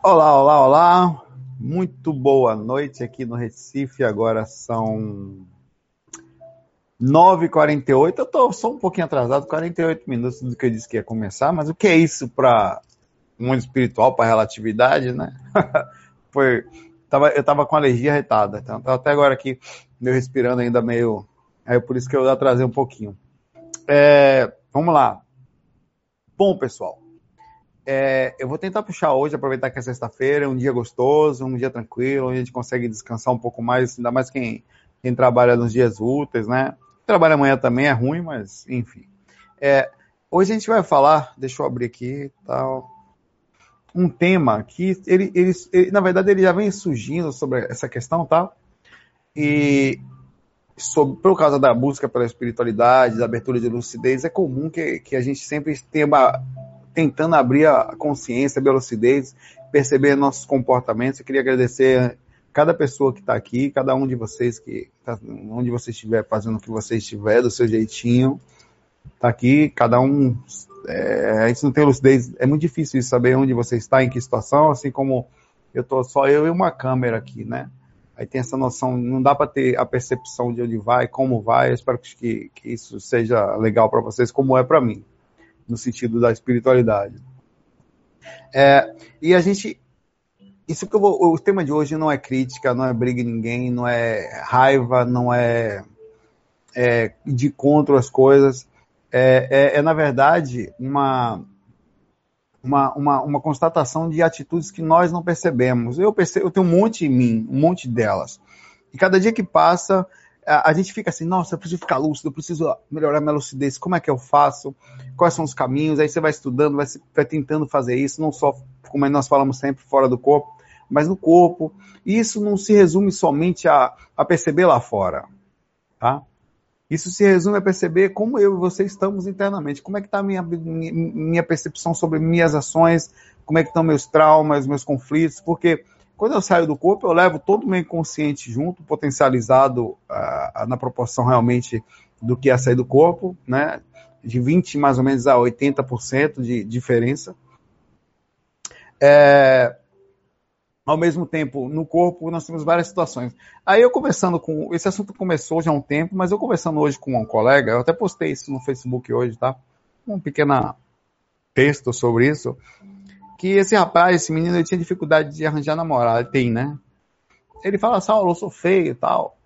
Olá, olá, olá. Muito boa noite aqui no Recife. Agora são 9h48. Eu estou só um pouquinho atrasado, 48 minutos do que eu disse que ia começar, mas o que é isso para mundo espiritual, para relatividade, né? Foi, tava, eu estava com alergia retada, então tava até agora aqui, meu respirando ainda meio. É por isso que eu atrasei um pouquinho. É, vamos lá. Bom, pessoal, é, eu vou tentar puxar hoje, aproveitar que é sexta-feira, um dia gostoso, um dia tranquilo, onde a gente consegue descansar um pouco mais, ainda mais quem, quem trabalha nos dias úteis, né? Trabalha amanhã também é ruim, mas enfim. É, hoje a gente vai falar, deixa eu abrir aqui, tal, um tema que ele, ele, ele, na verdade, ele já vem surgindo sobre essa questão, tá? E sobre, por causa da busca pela espiritualidade, da abertura de lucidez, é comum que, que a gente sempre tenha tentando abrir a consciência, a lucidez, perceber nossos comportamentos. Eu queria agradecer cada pessoa que está aqui, cada um de vocês que tá, onde você estiver fazendo o que você estiver, do seu jeitinho, está aqui, cada um. É, a gente não tem lucidez, é muito difícil saber onde você está, em que situação, assim como eu tô só eu e uma câmera aqui, né? Aí tem essa noção, não dá para ter a percepção de onde vai, como vai. Eu espero que, que isso seja legal para vocês, como é para mim no sentido da espiritualidade. É, e a gente. Isso que vou, o tema de hoje não é crítica, não é briga em ninguém, não é raiva, não é, é de contra as coisas. É, é, é, na verdade uma, uma, uma, uma, constatação de atitudes que nós não percebemos. Eu, percebo, eu tenho um monte em mim, um monte delas. E cada dia que passa, a, gente fica assim, nossa, eu preciso ficar lúcido, eu preciso melhorar minha lucidez, como é que eu faço? Quais são os caminhos? Aí você vai estudando, vai, vai tentando fazer isso, não só, como nós falamos sempre, fora do corpo, mas no corpo. E isso não se resume somente a, a perceber lá fora, tá? Isso se resume a perceber como eu e você estamos internamente. Como é que está a minha, minha percepção sobre minhas ações, como é que estão meus traumas, meus conflitos, porque quando eu saio do corpo, eu levo todo o meu inconsciente junto, potencializado uh, na proporção realmente do que é sair do corpo, né? De 20 mais ou menos a 80% de diferença. É, ao mesmo tempo, no corpo, nós temos várias situações. Aí eu conversando com. Esse assunto começou já há um tempo, mas eu conversando hoje com um colega, eu até postei isso no Facebook hoje, tá? Um pequeno texto sobre isso que esse rapaz, esse menino, ele tinha dificuldade de arranjar namorada. Tem, né? Ele fala, Saulo, eu sou feio e tal.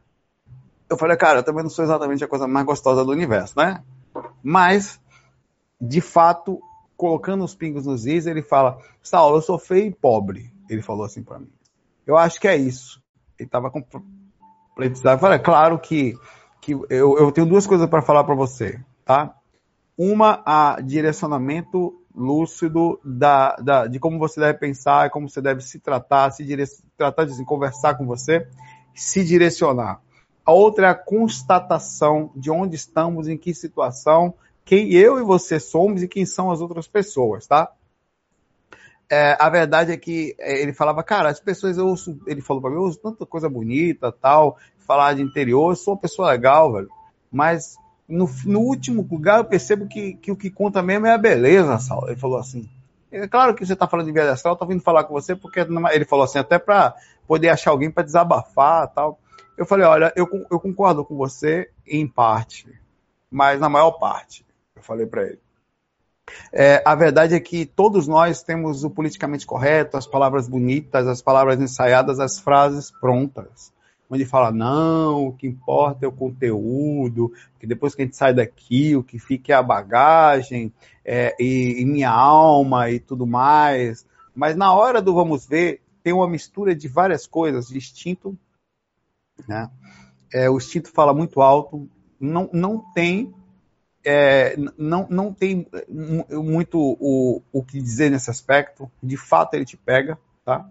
Eu falei, cara, eu também não sou exatamente a coisa mais gostosa do universo, né? Mas, de fato, colocando os pingos nos is, ele fala, Saulo, eu sou feio e pobre. Ele falou assim para mim. Eu acho que é isso. Ele tava com Eu falei, é claro que, que eu, eu tenho duas coisas para falar para você, tá? Uma, a direcionamento lúcido da, da, de como você deve pensar, como você deve se tratar, se tratar de conversar com você, se direcionar. A outra é a constatação de onde estamos, em que situação, quem eu e você somos e quem são as outras pessoas, tá? É, a verdade é que é, ele falava, cara, as pessoas eu ouço, ele falou para mim, eu ouço tanta coisa bonita, tal, falar de interior, eu sou uma pessoa legal, velho, mas no, no último lugar eu percebo que, que o que conta mesmo é a beleza, Saulo. Ele falou assim. É claro que você está falando de viagem astral, eu vindo falar com você porque ele falou assim, até para poder achar alguém para desabafar tal. Eu falei, olha, eu, eu concordo com você em parte, mas na maior parte, eu falei para ele. É, a verdade é que todos nós temos o politicamente correto, as palavras bonitas, as palavras ensaiadas, as frases prontas onde fala, não, o que importa é o conteúdo, que depois que a gente sai daqui, o que fica é a bagagem, é, e, e minha alma e tudo mais. Mas na hora do vamos ver, tem uma mistura de várias coisas, de instinto, né? É, o instinto fala muito alto, não, não tem é, não, não tem muito o, o que dizer nesse aspecto. De fato, ele te pega, tá?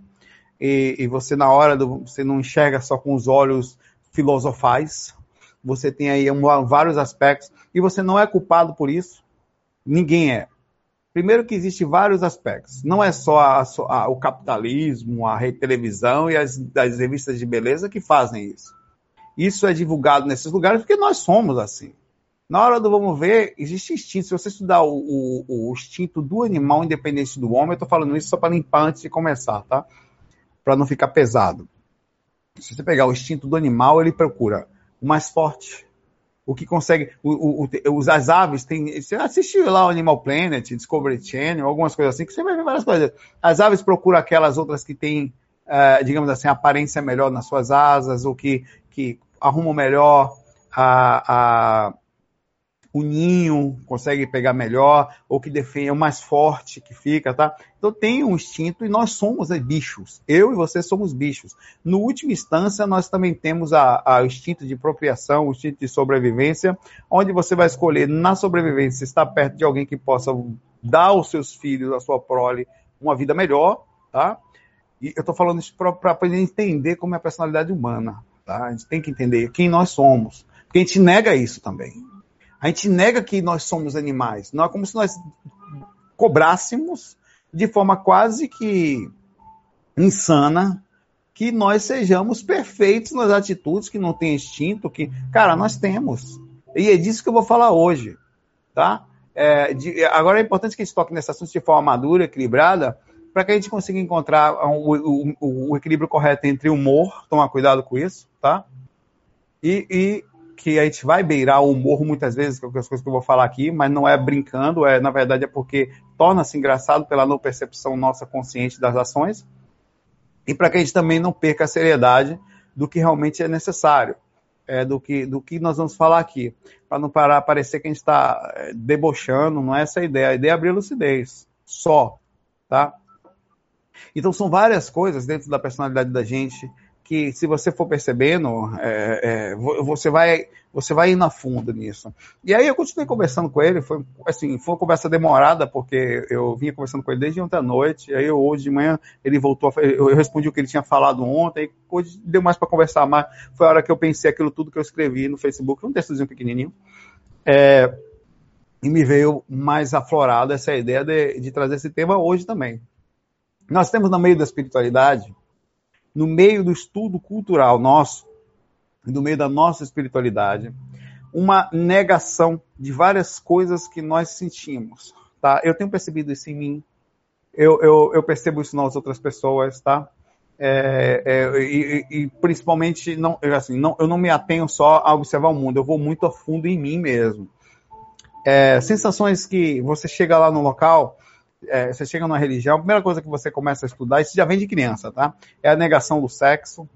E, e você na hora do, você não enxerga só com os olhos filosofais, você tem aí um, vários aspectos e você não é culpado por isso. Ninguém é. Primeiro que existe vários aspectos. Não é só a, a, o capitalismo, a televisão e as, as revistas de beleza que fazem isso. Isso é divulgado nesses lugares porque nós somos assim. Na hora do vamos ver, existe instinto. Se você estudar o, o, o instinto do animal independente do homem, eu estou falando isso só para limpar antes de começar, tá? Para não ficar pesado. Se você pegar o instinto do animal, ele procura o mais forte, o que consegue. O, o, os, as aves têm. Você assistiu lá o Animal Planet, Discovery Channel, algumas coisas assim, que você vai ver várias coisas. As aves procuram aquelas outras que têm, uh, digamos assim, aparência melhor nas suas asas, ou que, que arrumam melhor a, a o ninho consegue pegar melhor, ou que defende, é o mais forte que fica, tá? Então tem um instinto e nós somos né, bichos. Eu e você somos bichos. No última instância, nós também temos a, a, instinto de propriação, o instinto de sobrevivência, onde você vai escolher na sobrevivência estar perto de alguém que possa dar aos seus filhos, à sua prole, uma vida melhor, tá? E eu estou falando isso para poder entender como é a personalidade humana, tá? A gente tem que entender quem nós somos. Porque a gente nega isso também. A gente nega que nós somos animais. Não é como se nós cobrássemos de forma quase que insana que nós sejamos perfeitos nas atitudes, que não tem instinto, que, cara, nós temos. E é disso que eu vou falar hoje, tá? É, de, agora é importante que a gente toque nesse assunto de forma madura, equilibrada, para que a gente consiga encontrar o, o, o, equilíbrio correto entre humor, tomar cuidado com isso, tá? E, e que a gente vai beirar o humor muitas vezes, com as coisas que eu vou falar aqui, mas não é brincando, é na verdade é porque torna-se engraçado pela não percepção nossa consciente das ações e para que a gente também não perca a seriedade do que realmente é necessário, é, do, que, do que nós vamos falar aqui, para não parar parecer que a gente está é, debochando, não é essa a ideia, a ideia é abrir lucidez, só, tá? Então são várias coisas dentro da personalidade da gente que se você for percebendo, é, é, você vai você vai indo a fundo nisso. E aí eu continuei conversando com ele, foi assim, foi uma conversa demorada, porque eu vinha conversando com ele desde ontem à noite, aí hoje de manhã ele voltou, eu, eu respondi o que ele tinha falado ontem, hoje deu mais para conversar mais, foi a hora que eu pensei aquilo tudo que eu escrevi no Facebook, um textozinho pequenininho, é, e me veio mais aflorada essa ideia de, de trazer esse tema hoje também. Nós temos no meio da espiritualidade no meio do estudo cultural nosso, no meio da nossa espiritualidade, uma negação de várias coisas que nós sentimos. Tá? Eu tenho percebido isso em mim, eu, eu, eu percebo isso nas outras pessoas, tá? É, é, e, e, principalmente, não, assim, não, eu não me atenho só a observar o mundo, eu vou muito a fundo em mim mesmo. É, sensações que você chega lá no local é, você chega numa religião, a primeira coisa que você começa a estudar, isso já vem de criança, tá? É a negação do sexo.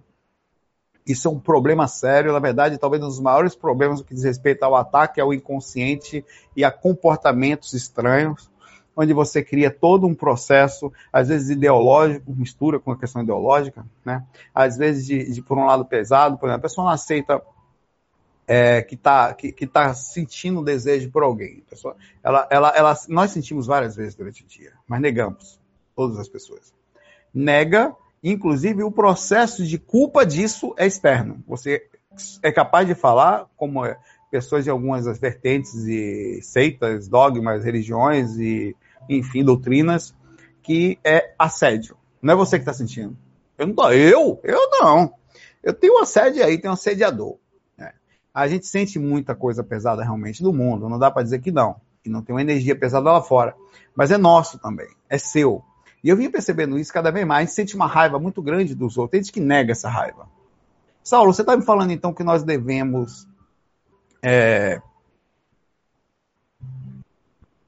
Isso é um problema sério, na verdade, talvez um dos maiores problemas que diz respeito ao ataque ao inconsciente e a comportamentos estranhos, onde você cria todo um processo, às vezes ideológico, mistura com a questão ideológica, né? Às vezes de, de por um lado pesado, por exemplo, a pessoa não aceita é, que está que, que tá sentindo desejo por alguém. Pessoa, ela, ela, ela, nós sentimos várias vezes durante o dia, mas negamos, todas as pessoas. Nega, inclusive o processo de culpa disso é externo. Você é capaz de falar, como é, pessoas de algumas vertentes e seitas, dogmas, religiões e, enfim, doutrinas, que é assédio. Não é você que está sentindo. Eu não tô, eu? Eu não. Eu tenho assédio aí, tenho um assediador a gente sente muita coisa pesada realmente do mundo, não dá para dizer que não, que não tem uma energia pesada lá fora, mas é nosso também, é seu. E eu vim percebendo isso cada vez mais, a gente sente uma raiva muito grande dos outros, tem gente que nega essa raiva. Saulo, você está me falando então que nós devemos é,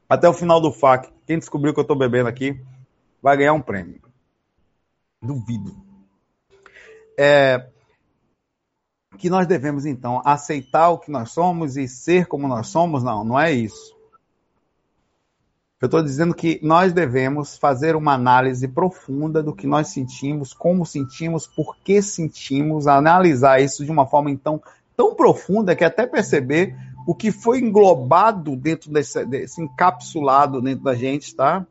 até o final do FAC, quem descobriu que eu estou bebendo aqui vai ganhar um prêmio. Duvido. É, que nós devemos então aceitar o que nós somos e ser como nós somos? Não, não é isso. Eu estou dizendo que nós devemos fazer uma análise profunda do que nós sentimos, como sentimos, por que sentimos, analisar isso de uma forma então tão profunda que até perceber o que foi englobado dentro desse, desse encapsulado dentro da gente, tá?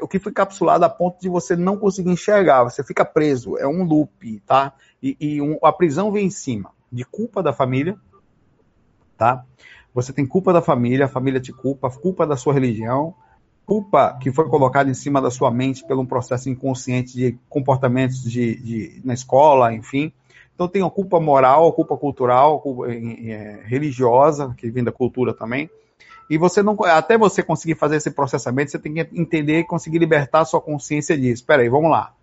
O que foi encapsulado a ponto de você não conseguir enxergar, você fica preso, é um loop, tá? E, e um, a prisão vem em cima de culpa da família, tá? Você tem culpa da família, a família te culpa, culpa da sua religião, culpa que foi colocada em cima da sua mente pelo um processo inconsciente de comportamentos de, de na escola, enfim. Então tem a culpa moral, a culpa cultural, a culpa é, religiosa, que vem da cultura também. E você não, até você conseguir fazer esse processamento, você tem que entender e conseguir libertar a sua consciência disso. Espera aí, vamos lá.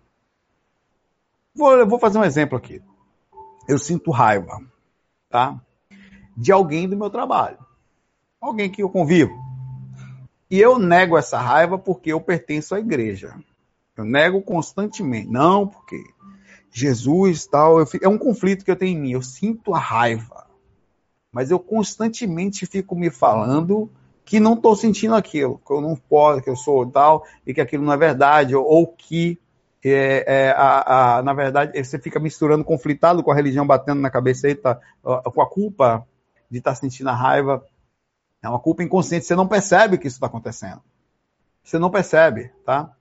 Vou, vou fazer um exemplo aqui. Eu sinto raiva, tá? De alguém do meu trabalho. Alguém que eu convivo. E eu nego essa raiva porque eu pertenço à igreja. Eu nego constantemente. Não, porque Jesus tal. Eu, é um conflito que eu tenho em mim. Eu sinto a raiva. Mas eu constantemente fico me falando que não estou sentindo aquilo, que eu não posso, que eu sou tal, e que aquilo não é verdade, ou, ou que, é, é, a, a, na verdade, você fica misturando conflitado com a religião batendo na cabeça tá, com a culpa de estar tá sentindo a raiva. É uma culpa inconsciente, você não percebe que isso está acontecendo. Você não percebe, tá?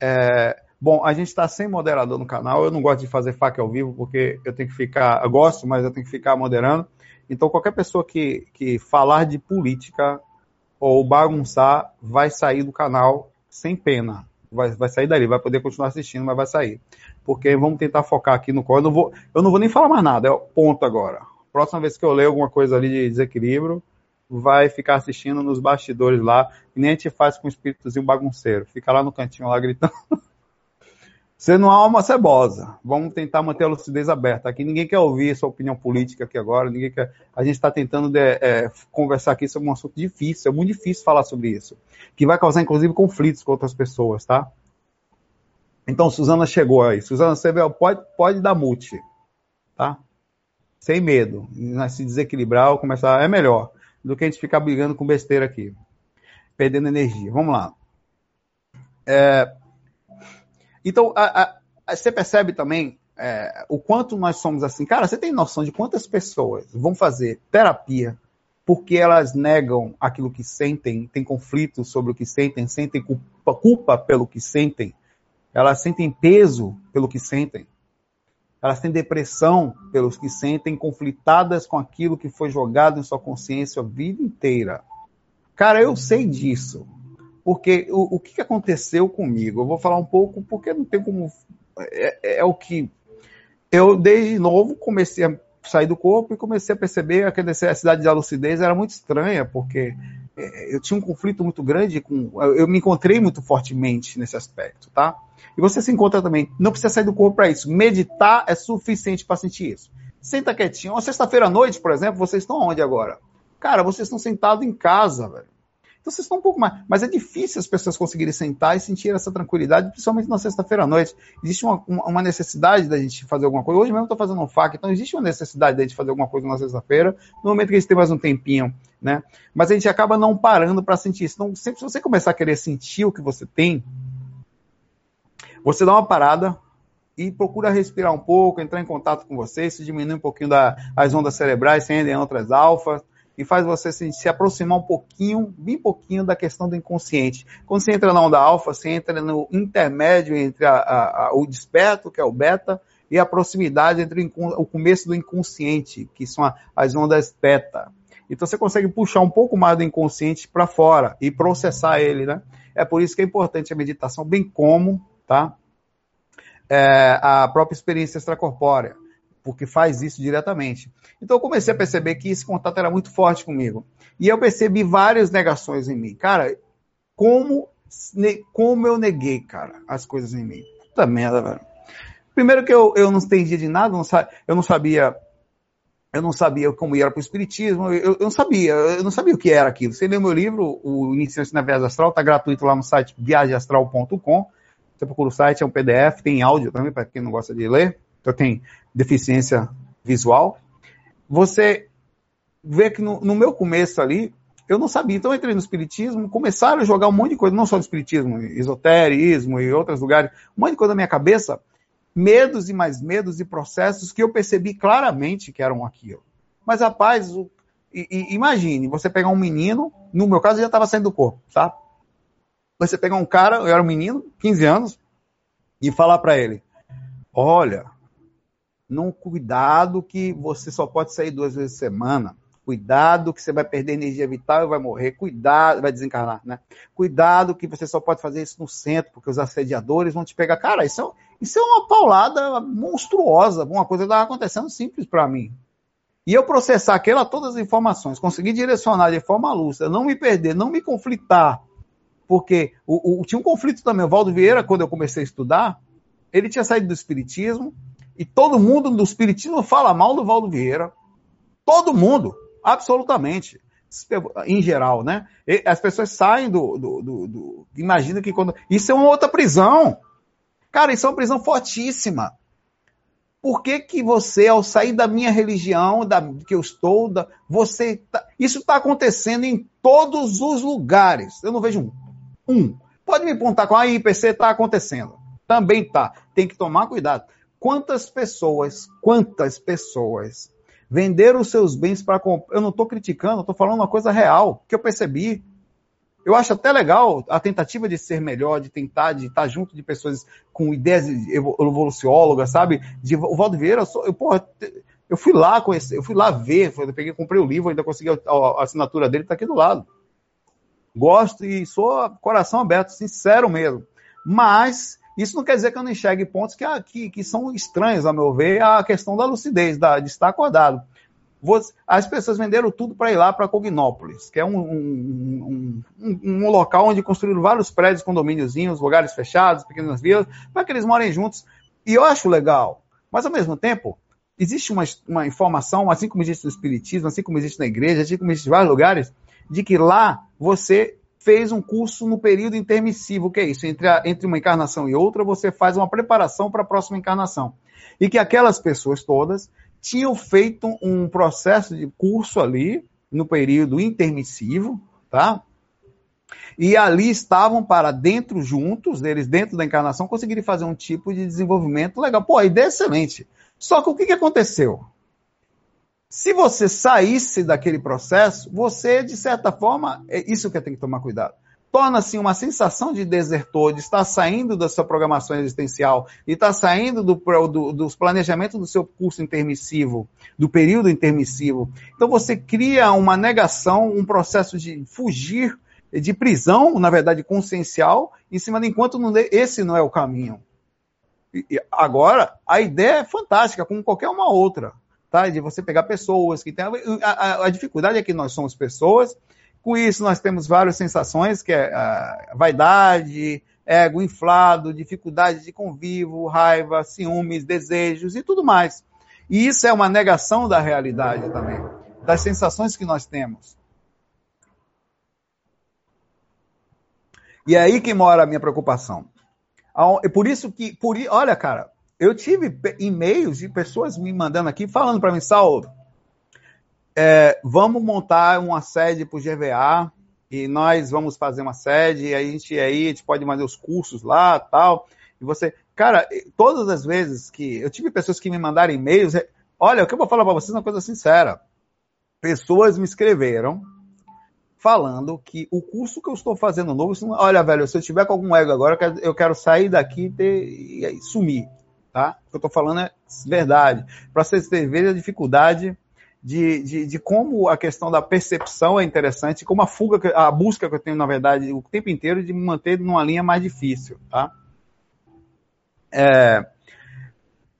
É, bom, a gente está sem moderador no canal, eu não gosto de fazer faca ao vivo, porque eu tenho que ficar, eu gosto, mas eu tenho que ficar moderando. Então, qualquer pessoa que, que falar de política ou bagunçar, vai sair do canal sem pena. Vai, vai sair dali, vai poder continuar assistindo, mas vai sair. Porque vamos tentar focar aqui no qual. Eu não vou, eu não vou nem falar mais nada, é o ponto agora. Próxima vez que eu ler alguma coisa ali de desequilíbrio, vai ficar assistindo nos bastidores lá, e nem a gente faz com o espíritozinho bagunceiro. Fica lá no cantinho lá gritando. Você não é uma cebosa. Vamos tentar manter a lucidez aberta. Aqui ninguém quer ouvir sua opinião política aqui agora. Ninguém quer. A gente está tentando de, é, conversar aqui sobre um assunto difícil. É muito difícil falar sobre isso, que vai causar inclusive conflitos com outras pessoas, tá? Então, Suzana chegou aí. Suzana, você pode, pode dar mute, tá? Sem medo. Se desequilibrar ou começar, é melhor do que a gente ficar brigando com besteira aqui, perdendo energia. Vamos lá. É, então, a, a, você percebe também é, o quanto nós somos assim. Cara, você tem noção de quantas pessoas vão fazer terapia porque elas negam aquilo que sentem, têm conflitos sobre o que sentem, sentem culpa, culpa pelo que sentem, elas sentem peso pelo que sentem, elas têm depressão pelos que sentem, conflitadas com aquilo que foi jogado em sua consciência a vida inteira. Cara, eu sei disso. Porque o, o que aconteceu comigo? Eu vou falar um pouco porque não tem como. É, é, é o que. Eu, desde novo, comecei a sair do corpo e comecei a perceber que a necessidade de lucidez era muito estranha, porque é, eu tinha um conflito muito grande com. Eu me encontrei muito fortemente nesse aspecto, tá? E você se encontra também. Não precisa sair do corpo para isso. Meditar é suficiente para sentir isso. Senta quietinho. Uma sexta-feira à noite, por exemplo, vocês estão onde agora? Cara, vocês estão sentados em casa, velho. Então vocês estão um pouco mais. Mas é difícil as pessoas conseguirem sentar e sentir essa tranquilidade, principalmente na sexta-feira à noite. Existe uma, uma, necessidade da gente fazer alguma coisa. Hoje mesmo estou fazendo um FAQ, então existe uma necessidade da gente fazer alguma coisa na sexta-feira, no momento que a gente tem mais um tempinho, né? Mas a gente acaba não parando para sentir isso. Então, sempre se você começar a querer sentir o que você tem, você dá uma parada, e procura respirar um pouco, entrar em contato com você, se diminui um pouquinho da, ondas cerebrais, se rendem outras alfas, e faz você se, se, aproximar um pouquinho, bem pouquinho da questão do inconsciente. Quando você entra na onda alfa, você entra no intermédio entre a, a, a, o desperto, que é o beta, e a proximidade entre o, o começo do inconsciente, que são as ondas beta. Então você consegue puxar um pouco mais do inconsciente para fora e processar ele, né? É por isso que é importante a meditação, bem como, tá? É, a própria experiência extracorpórea porque faz isso diretamente. Então eu comecei a perceber que esse contato era muito forte comigo. E eu percebi várias negações em mim. Cara, como, como eu neguei, cara, as coisas em mim. Puta merda, velho. Primeiro que eu, eu não entendia de nada, eu não sabia eu não sabia como ia para o espiritismo, eu, eu, não sabia, eu não sabia o que era aquilo. Você lê meu livro, o Iniciante na Viagem Astral, está gratuito lá no site viagemastral.com. Você procura o site, é um PDF, tem áudio também, para quem não gosta de ler. Então tem deficiência visual, você vê que no, no, meu começo ali, eu não sabia. Então eu entrei no Espiritismo, começaram a jogar um monte de coisa, não só no Espiritismo, esoterismo e outros lugares, um monte de coisa na minha cabeça, medos e mais medos e processos que eu percebi claramente que eram aquilo. Mas, rapaz, o, e, e, imagine, você pegar um menino, no meu caso já estava saindo do corpo, tá? Você pegar um cara, eu era um menino, 15 anos, e falar para ele: Olha, num cuidado que você só pode sair duas vezes por semana. Cuidado que você vai perder energia vital e vai morrer. Cuidado, vai desencarnar, né? Cuidado que você só pode fazer isso no centro, porque os assediadores vão te pegar. Cara, isso é, isso é uma paulada monstruosa. Uma coisa estava acontecendo simples para mim. E eu processar aquela todas as informações, conseguir direcionar de forma lúcida, não me perder, não me conflitar. Porque o, o, tinha um conflito também. O Valdo Vieira, quando eu comecei a estudar, ele tinha saído do Espiritismo, e todo mundo do Espiritismo fala mal do Valdo Vieira. Todo mundo. Absolutamente. Em geral, né? As pessoas saem do, do, do, do. Imagina que quando. Isso é uma outra prisão. Cara, isso é uma prisão fortíssima. Por que, que você, ao sair da minha religião, da que eu estou, da, você. Tá, isso está acontecendo em todos os lugares. Eu não vejo um. Um. Pode me apontar com a IPC está acontecendo. Também está. Tem que tomar cuidado. Quantas pessoas, quantas pessoas Vender os seus bens para comprar. Eu não estou criticando, estou falando uma coisa real, que eu percebi. Eu acho até legal a tentativa de ser melhor, de tentar, de estar junto de pessoas com ideias evoluciólogas, sabe? De, o Valdo Vieira, eu, sou, eu, porra, eu fui lá conhecer, eu fui lá ver, eu peguei, comprei o livro, ainda consegui a, a assinatura dele, está aqui do lado. Gosto e sou coração aberto, sincero mesmo. Mas isso não quer dizer que eu não enxergue pontos que, que, que são estranhos, a meu ver, a questão da lucidez, da, de estar acordado. As pessoas venderam tudo para ir lá para Cognópolis, que é um, um, um, um, local onde construíram vários prédios, condomíniozinhos, lugares fechados, pequenas vilas, para que eles morem juntos. E eu acho legal. Mas, ao mesmo tempo, existe uma, uma informação, assim como existe no Espiritismo, assim como existe na igreja, assim como existe em vários lugares, de que lá você fez um curso no período intermissivo, que é isso? Entre, a, entre uma encarnação e outra, você faz uma preparação para a próxima encarnação. E que aquelas pessoas todas tinham feito um processo de curso ali, no período intermissivo, tá? E ali estavam para dentro juntos, eles dentro da encarnação, conseguirem fazer um tipo de desenvolvimento legal. Pô, a ideia é excelente. Só que o que, que aconteceu? Se você saísse daquele processo, você, de certa forma, é isso que tem que tomar cuidado. Torna-se uma sensação de desertor, de estar saindo da sua programação existencial, de estar saindo do, do, dos planejamentos do seu curso intermissivo, do período intermissivo. Então você cria uma negação, um processo de fugir de prisão, na verdade, consciencial, em cima de enquanto não, esse não é o caminho. E, agora, a ideia é fantástica, como qualquer uma outra tá? De você pegar pessoas que têm. A, a, a, dificuldade é que nós somos pessoas, com isso nós temos várias sensações, que é a vaidade, ego inflado, dificuldade de convívio, raiva, ciúmes, desejos e tudo mais. E isso é uma negação da realidade também, das sensações que nós temos. E é aí que mora a minha preocupação. É por isso que, por, olha, cara, eu tive e-mails de pessoas me mandando aqui falando para mim, Saulo, é, vamos montar uma sede para o GVA e nós vamos fazer uma sede e a gente aí a gente pode fazer os cursos lá tal. E você, cara, todas as vezes que eu tive pessoas que me mandaram e-mails, é, olha, o que eu vou falar para vocês é uma coisa sincera. Pessoas me escreveram falando que o curso que eu estou fazendo novo, olha, velho, se eu tiver com algum ego agora, eu quero sair daqui e, e sumir tá? O que eu estou falando é verdade. Para vocês terem a dificuldade de, de, de, como a questão da percepção é interessante, como a fuga, a busca que eu tenho, na verdade, o tempo inteiro de me manter numa linha mais difícil, tá? É,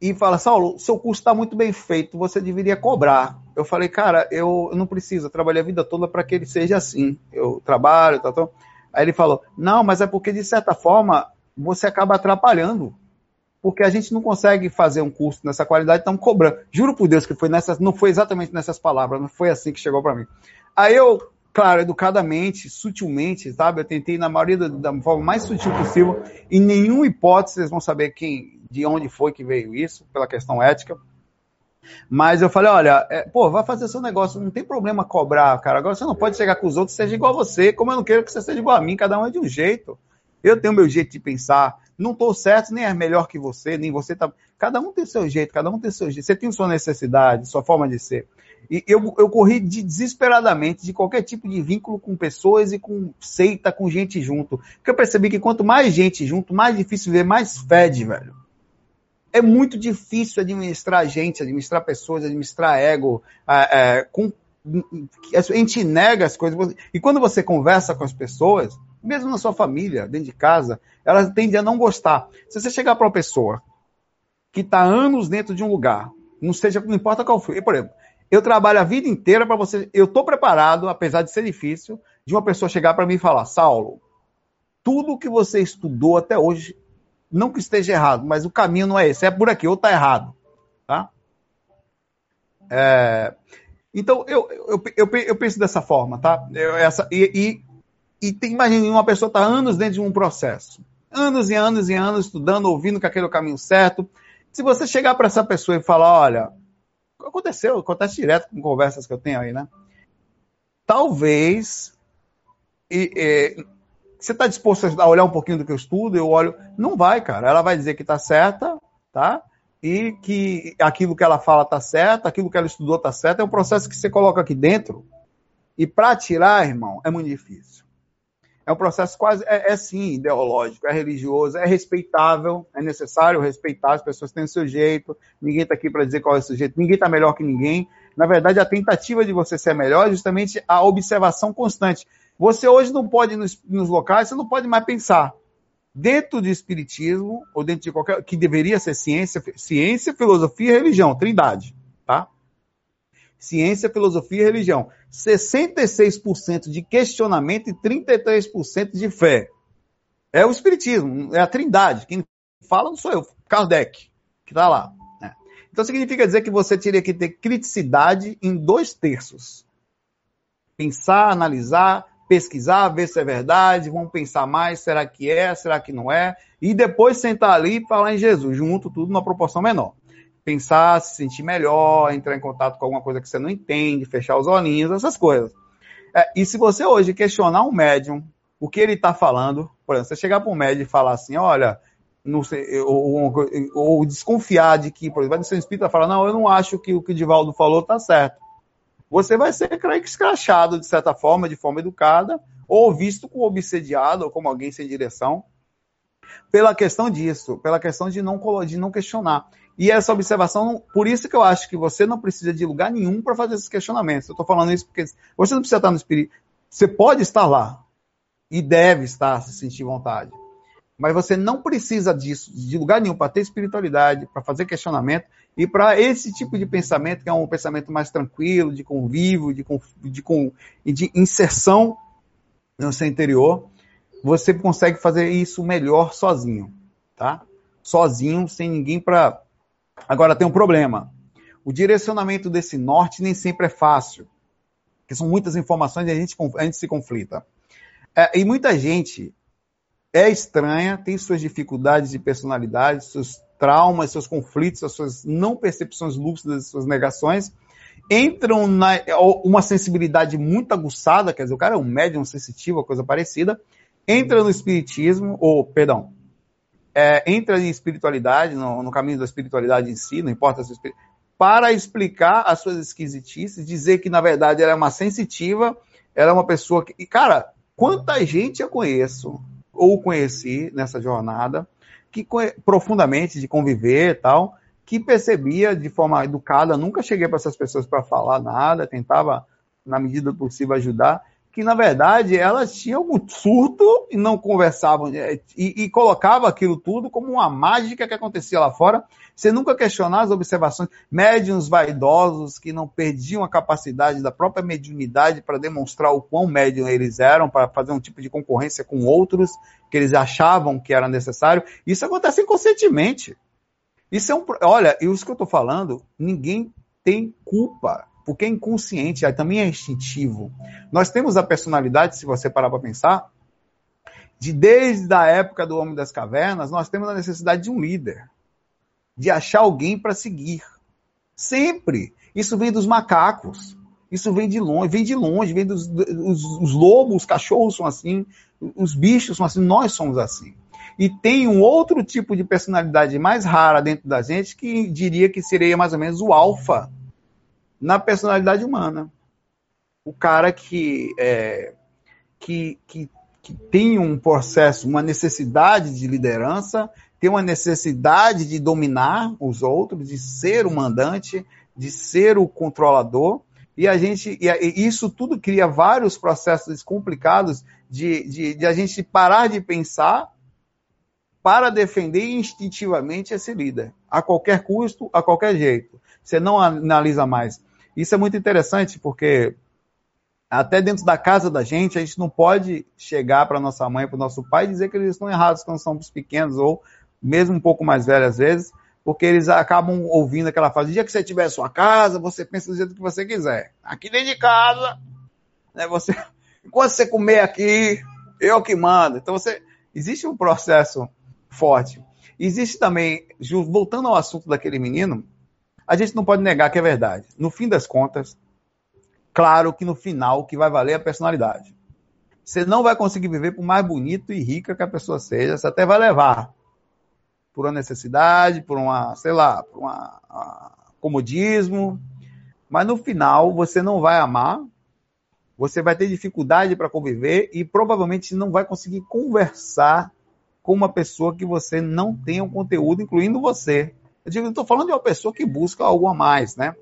e fala, Saulo, seu curso está muito bem feito, você deveria cobrar. Eu falei, cara, eu, não preciso, eu trabalhei a vida toda para que ele seja assim. Eu trabalho, tá, tá. Aí ele falou, não, mas é porque, de certa forma, você acaba atrapalhando porque a gente não consegue fazer um curso nessa qualidade, estamos cobrando. Juro por Deus que foi nessas, não foi exatamente nessas palavras, não foi assim que chegou para mim. Aí eu, claro, educadamente, sutilmente, sabe, eu tentei na maioria da, da forma mais sutil possível, em nenhuma hipótese vocês vão saber quem, de onde foi que veio isso, pela questão ética. Mas eu falei, olha, é, pô, vai fazer seu negócio, não tem problema cobrar, cara. Agora você não pode chegar com os outros, seja igual a você, como eu não quero que você seja igual a mim, cada um é de um jeito. Eu tenho meu jeito de pensar, não estou certo, nem é melhor que você, nem você está. Cada um tem seu jeito, cada um tem seu jeito. Você tem sua necessidade, sua forma de ser. E eu, eu corri de, desesperadamente de qualquer tipo de vínculo com pessoas e com seita, com gente junto. Porque eu percebi que quanto mais gente junto, mais difícil ver, mais fede, velho. É muito difícil administrar gente, administrar pessoas, administrar ego, é, é, com a gente nega as coisas. E quando você conversa com as pessoas, mesmo na sua família, dentro de casa, elas tendem a não gostar. Se você chegar para uma pessoa que está anos dentro de um lugar, não seja, não importa qual for, por exemplo, eu trabalho a vida inteira para você, eu estou preparado, apesar de ser difícil, de uma pessoa chegar para mim e falar, Saulo, tudo que você estudou até hoje, não que esteja errado, mas o caminho não é esse, é por aqui, ou está errado, tá? É, então, eu, eu, eu, eu, penso dessa forma, tá? Eu, essa, e, e, e tem, imagine, uma pessoa está anos dentro de um processo. Anos e anos e anos estudando, ouvindo que aquele é o caminho certo. Se você chegar para essa pessoa e falar, olha, aconteceu, acontece direto com conversas que eu tenho aí, né? Talvez e, e, você está disposto a olhar um pouquinho do que eu estudo, eu olho. Não vai, cara. Ela vai dizer que está certa, tá? e que aquilo que ela fala está certo, aquilo que ela estudou está certo, é um processo que você coloca aqui dentro. E para tirar, irmão, é muito difícil. É um processo quase, é, é sim, ideológico, é religioso, é respeitável, é necessário respeitar, as pessoas têm o seu jeito, ninguém está aqui para dizer qual é o seu jeito, ninguém está melhor que ninguém. Na verdade, a tentativa de você ser melhor é justamente a observação constante. Você hoje não pode, nos, nos locais, você não pode mais pensar dentro do espiritismo, ou dentro de qualquer. que deveria ser ciência, ciência, filosofia e religião, trindade, tá? Ciência, filosofia e religião. 66% de questionamento e 33% de fé. É o espiritismo, é a trindade. Quem fala não sou eu, Kardec, que está lá. Né? Então significa dizer que você teria que ter criticidade em dois terços. Pensar, analisar, pesquisar, ver se é verdade, vamos pensar mais, será que é, será que não é, e depois sentar ali e falar em Jesus, junto tudo numa proporção menor. Pensar, se sentir melhor, entrar em contato com alguma coisa que você não entende, fechar os olhinhos, essas coisas. É, e se você hoje questionar um médium, o que ele está falando, por exemplo, você chegar para um médium e falar assim, olha, sei, ou, ou, ou, desconfiar de que, por exemplo, vai no seu espírito e falar, não, eu não acho que o que o Divaldo falou está certo você vai ser, creio que, escrachado, de certa forma, de forma educada, ou visto como obsediado, ou como alguém sem direção, pela questão disso, pela questão de não, de não questionar. E essa observação, por isso que eu acho que você não precisa de lugar nenhum para fazer esses questionamentos. Eu estou falando isso porque você não precisa estar no espírito. Você pode estar lá e deve estar, se sentir vontade. Mas você não precisa disso, de lugar nenhum, para ter espiritualidade, para fazer questionamento e para esse tipo de pensamento, que é um pensamento mais tranquilo, de convívio, de, de, de inserção no seu interior, você consegue fazer isso melhor sozinho, tá? Sozinho, sem ninguém para. Agora tem um problema. O direcionamento desse norte nem sempre é fácil, porque são muitas informações e a gente, a gente se conflita. É, e muita gente é estranha, tem suas dificuldades de personalidade, seus traumas, seus conflitos, as suas não percepções lúcidas, suas negações, entram na uma sensibilidade muito aguçada, quer dizer, o cara é um médium sensitivo, coisa parecida, entra no espiritismo, ou, perdão, é, entra em espiritualidade, no, no, caminho da espiritualidade em si, não importa para explicar as suas esquisitices, dizer que, na verdade, ela é uma sensitiva, ela é uma pessoa que. E, cara, quanta gente eu conheço ou conheci nessa jornada, que profundamente de conviver e tal, que percebia de forma educada, nunca cheguei para essas pessoas para falar nada, tentava na medida possível ajudar, que na verdade elas tinham um surto e não conversavam é, e, e colocava aquilo tudo como uma mágica que acontecia lá fora, sem nunca questionar as observações. Médiuns vaidosos que não perdiam a capacidade da própria mediunidade para demonstrar o quão médium eles eram, para fazer um tipo de concorrência com outros que eles achavam que era necessário. Isso acontece inconscientemente. Isso é um. Olha, isso que eu estou falando, ninguém tem culpa porque é inconsciente, também é instintivo. Nós temos a personalidade, se você parar para pensar, de desde a época do Homem das Cavernas, nós temos a necessidade de um líder, de achar alguém para seguir. Sempre. Isso vem dos macacos. Isso vem de longe, vem de longe, vem dos os, os lobos, os cachorros são assim, os bichos são assim, nós somos assim. E tem um outro tipo de personalidade mais rara dentro da gente que diria que seria mais ou menos o alfa na personalidade humana. O cara que, é, que, que, que tem um processo, uma necessidade de liderança, tem uma necessidade de dominar os outros, de ser o mandante, de ser o controlador, E a gente, e isso tudo cria vários processos complicados de, de, de a gente parar de pensar para defender instintivamente esse líder, a qualquer custo, a qualquer jeito. Você não analisa mais. Isso é muito interessante porque até dentro da casa da gente, a gente não pode chegar para nossa mãe, para o nosso pai dizer que eles estão errados quando somos pequenos ou mesmo um pouco mais velhos às vezes, porque eles acabam ouvindo aquela frase: o dia que você tiver sua casa, você pensa do jeito que você quiser. Aqui dentro de casa, né, você, enquanto você comer aqui, eu que mando. Então você existe um processo forte. Existe também, voltando ao assunto daquele menino, a gente não pode negar que é verdade. No fim das contas, claro que no final que vai valer é a personalidade. Você não vai conseguir viver por mais bonito e rica que a pessoa seja, você até vai levar por uma necessidade, por uma, sei lá, por uma, uma comodismo, mas no final você não vai amar, você vai ter dificuldade para conviver e provavelmente não vai conseguir conversar com uma pessoa que você não tenha um conteúdo, incluindo você. Eu digo, estou falando de uma pessoa que busca algo a mais, né?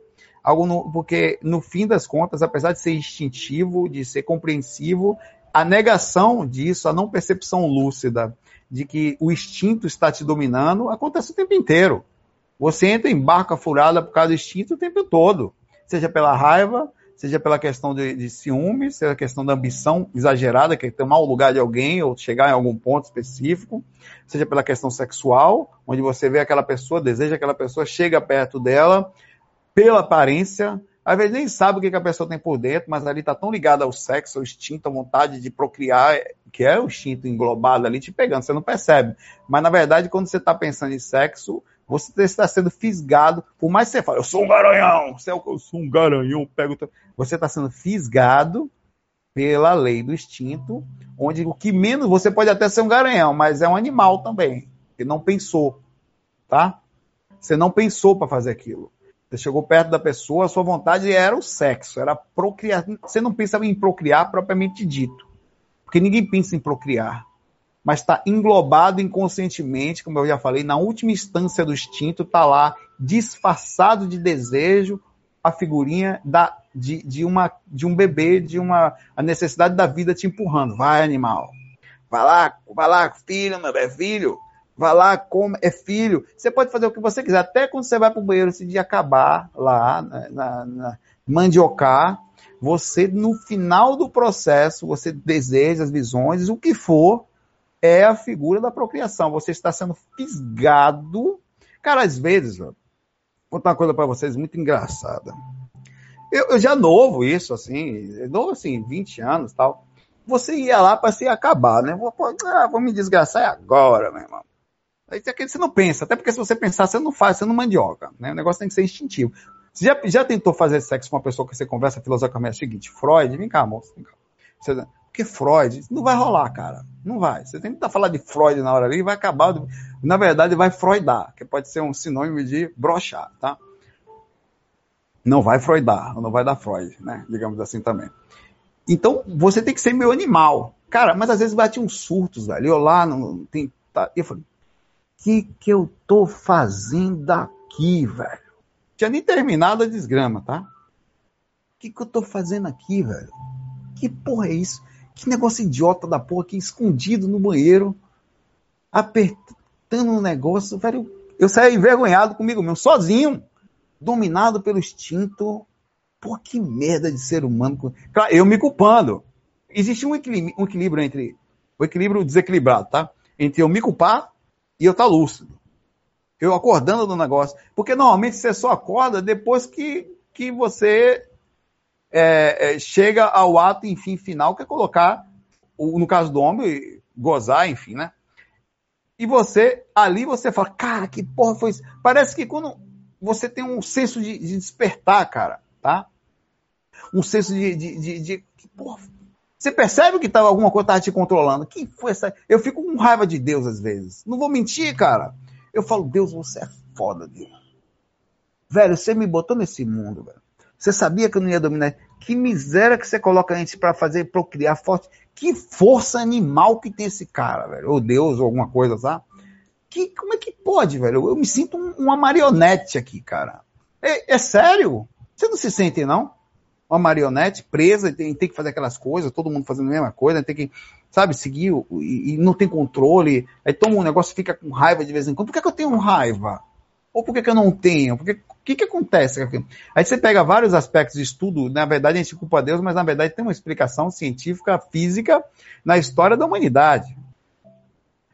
Algo no, porque no fim das contas, apesar de ser instintivo, de ser compreensivo, a negação disso, a não percepção lúcida de que o instinto está te dominando, acontece o tempo inteiro. Você entra em barca furada por causa do instinto o tempo todo. Seja pela raiva, seja pela questão de, de ciúme, seja a questão da ambição exagerada, que é tomar o lugar de alguém ou chegar em algum ponto específico, seja pela questão sexual, onde você vê aquela pessoa, deseja aquela pessoa, chega perto dela, pela aparência, às vezes nem sabe o que, a pessoa tem por dentro, mas ali está tão ligada ao sexo, ao instinto, à vontade de procriar, que é o instinto englobado ali te pegando, você não percebe. Mas na verdade, quando você está pensando em sexo, você está sendo fisgado, por mais que você fale, eu sou um garanhão, você é eu sou um garanhão, pego. Você está sendo fisgado pela lei do instinto, onde o que menos você pode até ser um garanhão, mas é um animal também, que não pensou, tá? Você não pensou para fazer aquilo. Você chegou perto da pessoa, a sua vontade era o sexo, era procriar. Você não pensa em procriar propriamente dito, porque ninguém pensa em procriar, mas está englobado inconscientemente, como eu já falei, na última instância do instinto, está lá disfarçado de desejo a figurinha da, de, de, uma, de um bebê, de uma a necessidade da vida te empurrando. Vai, animal. Vai lá, vai lá, filho, meu é filho. Vai lá, come, é filho. Você pode fazer o que você quiser. Até quando você vai para o banheiro, se de acabar lá, na, na, na mandiocar, você, no final do processo, você deseja as visões, o que for, é a figura da procriação. Você está sendo fisgado. Cara, às vezes, vou contar uma coisa para vocês muito engraçada. Eu, eu, já novo isso, assim, novo assim, 20 anos tal. Você ia lá para se acabar, né? Vou, ah, vou me desgraçar agora, meu irmão. Aí você não pensa, até porque se você pensar, você não faz, você não mandioca. Né? O negócio tem que ser instintivo. Você já, já tentou fazer sexo com uma pessoa que você conversa filosoficamente? É o seguinte, Freud, vem cá, moço, vem cá. Você, porque Freud, não vai rolar, cara. Não vai. Você tem que falar de Freud na hora ali e vai acabar. Na verdade, vai freudar, que pode ser um sinônimo de brochar, tá? Não vai freudar, não vai dar Freud, né? Digamos assim também. Então, você tem que ser meio animal. Cara, mas às vezes bate uns surtos, velho. Eu lá, não tem. Tá, eu falei, que que eu tô fazendo aqui, velho? Tinha nem terminado a desgrama, tá? Que que eu tô fazendo aqui, velho? Que porra é isso? Que negócio idiota da porra aqui, escondido no banheiro, apertando um negócio, velho. Eu saí envergonhado comigo mesmo, sozinho, dominado pelo instinto. Pô, que merda de ser humano. Eu me culpando. Existe um equilíbrio, um equilíbrio entre. O equilíbrio desequilibrado, tá? Entre eu me culpar e eu estar tá lúcido. Eu acordando do negócio. Porque normalmente você só acorda depois que, que você é, é, chega ao ato, enfim, final, que é colocar, no caso do homem, gozar, enfim, né? E você, ali você fala, cara, que porra foi isso? Parece que quando você tem um senso de, de despertar, cara, tá? Um senso de, de, de, de porra, você percebe que tava, alguma coisa estava te controlando. Que foi essa? Eu fico com raiva de Deus às vezes. Não vou mentir, cara. Eu falo, Deus, você é foda, Deus. Velho, você me botou nesse mundo, velho. Você sabia que não ia dominar. Que miséria que você coloca a gente para fazer, procriar forte. Que força animal que tem esse cara, velho. Ou Deus, ou alguma coisa, sabe? Que, como é que pode, velho? Eu me sinto um, uma marionete aqui, cara. É, é sério? Você não se sente, não? uma marionete presa, tem, tem que fazer aquelas coisas, todo mundo fazendo a mesma coisa, tem que, sabe, seguir e, e não tem controle. Aí toma um negócio fica com raiva de vez em quando. Por que, que eu tenho raiva? Ou por que, que eu não tenho? Porque, o que, que acontece? Aí você pega vários aspectos de estudo, na verdade a gente culpa Deus, mas na verdade tem uma explicação científica, física, na história da humanidade.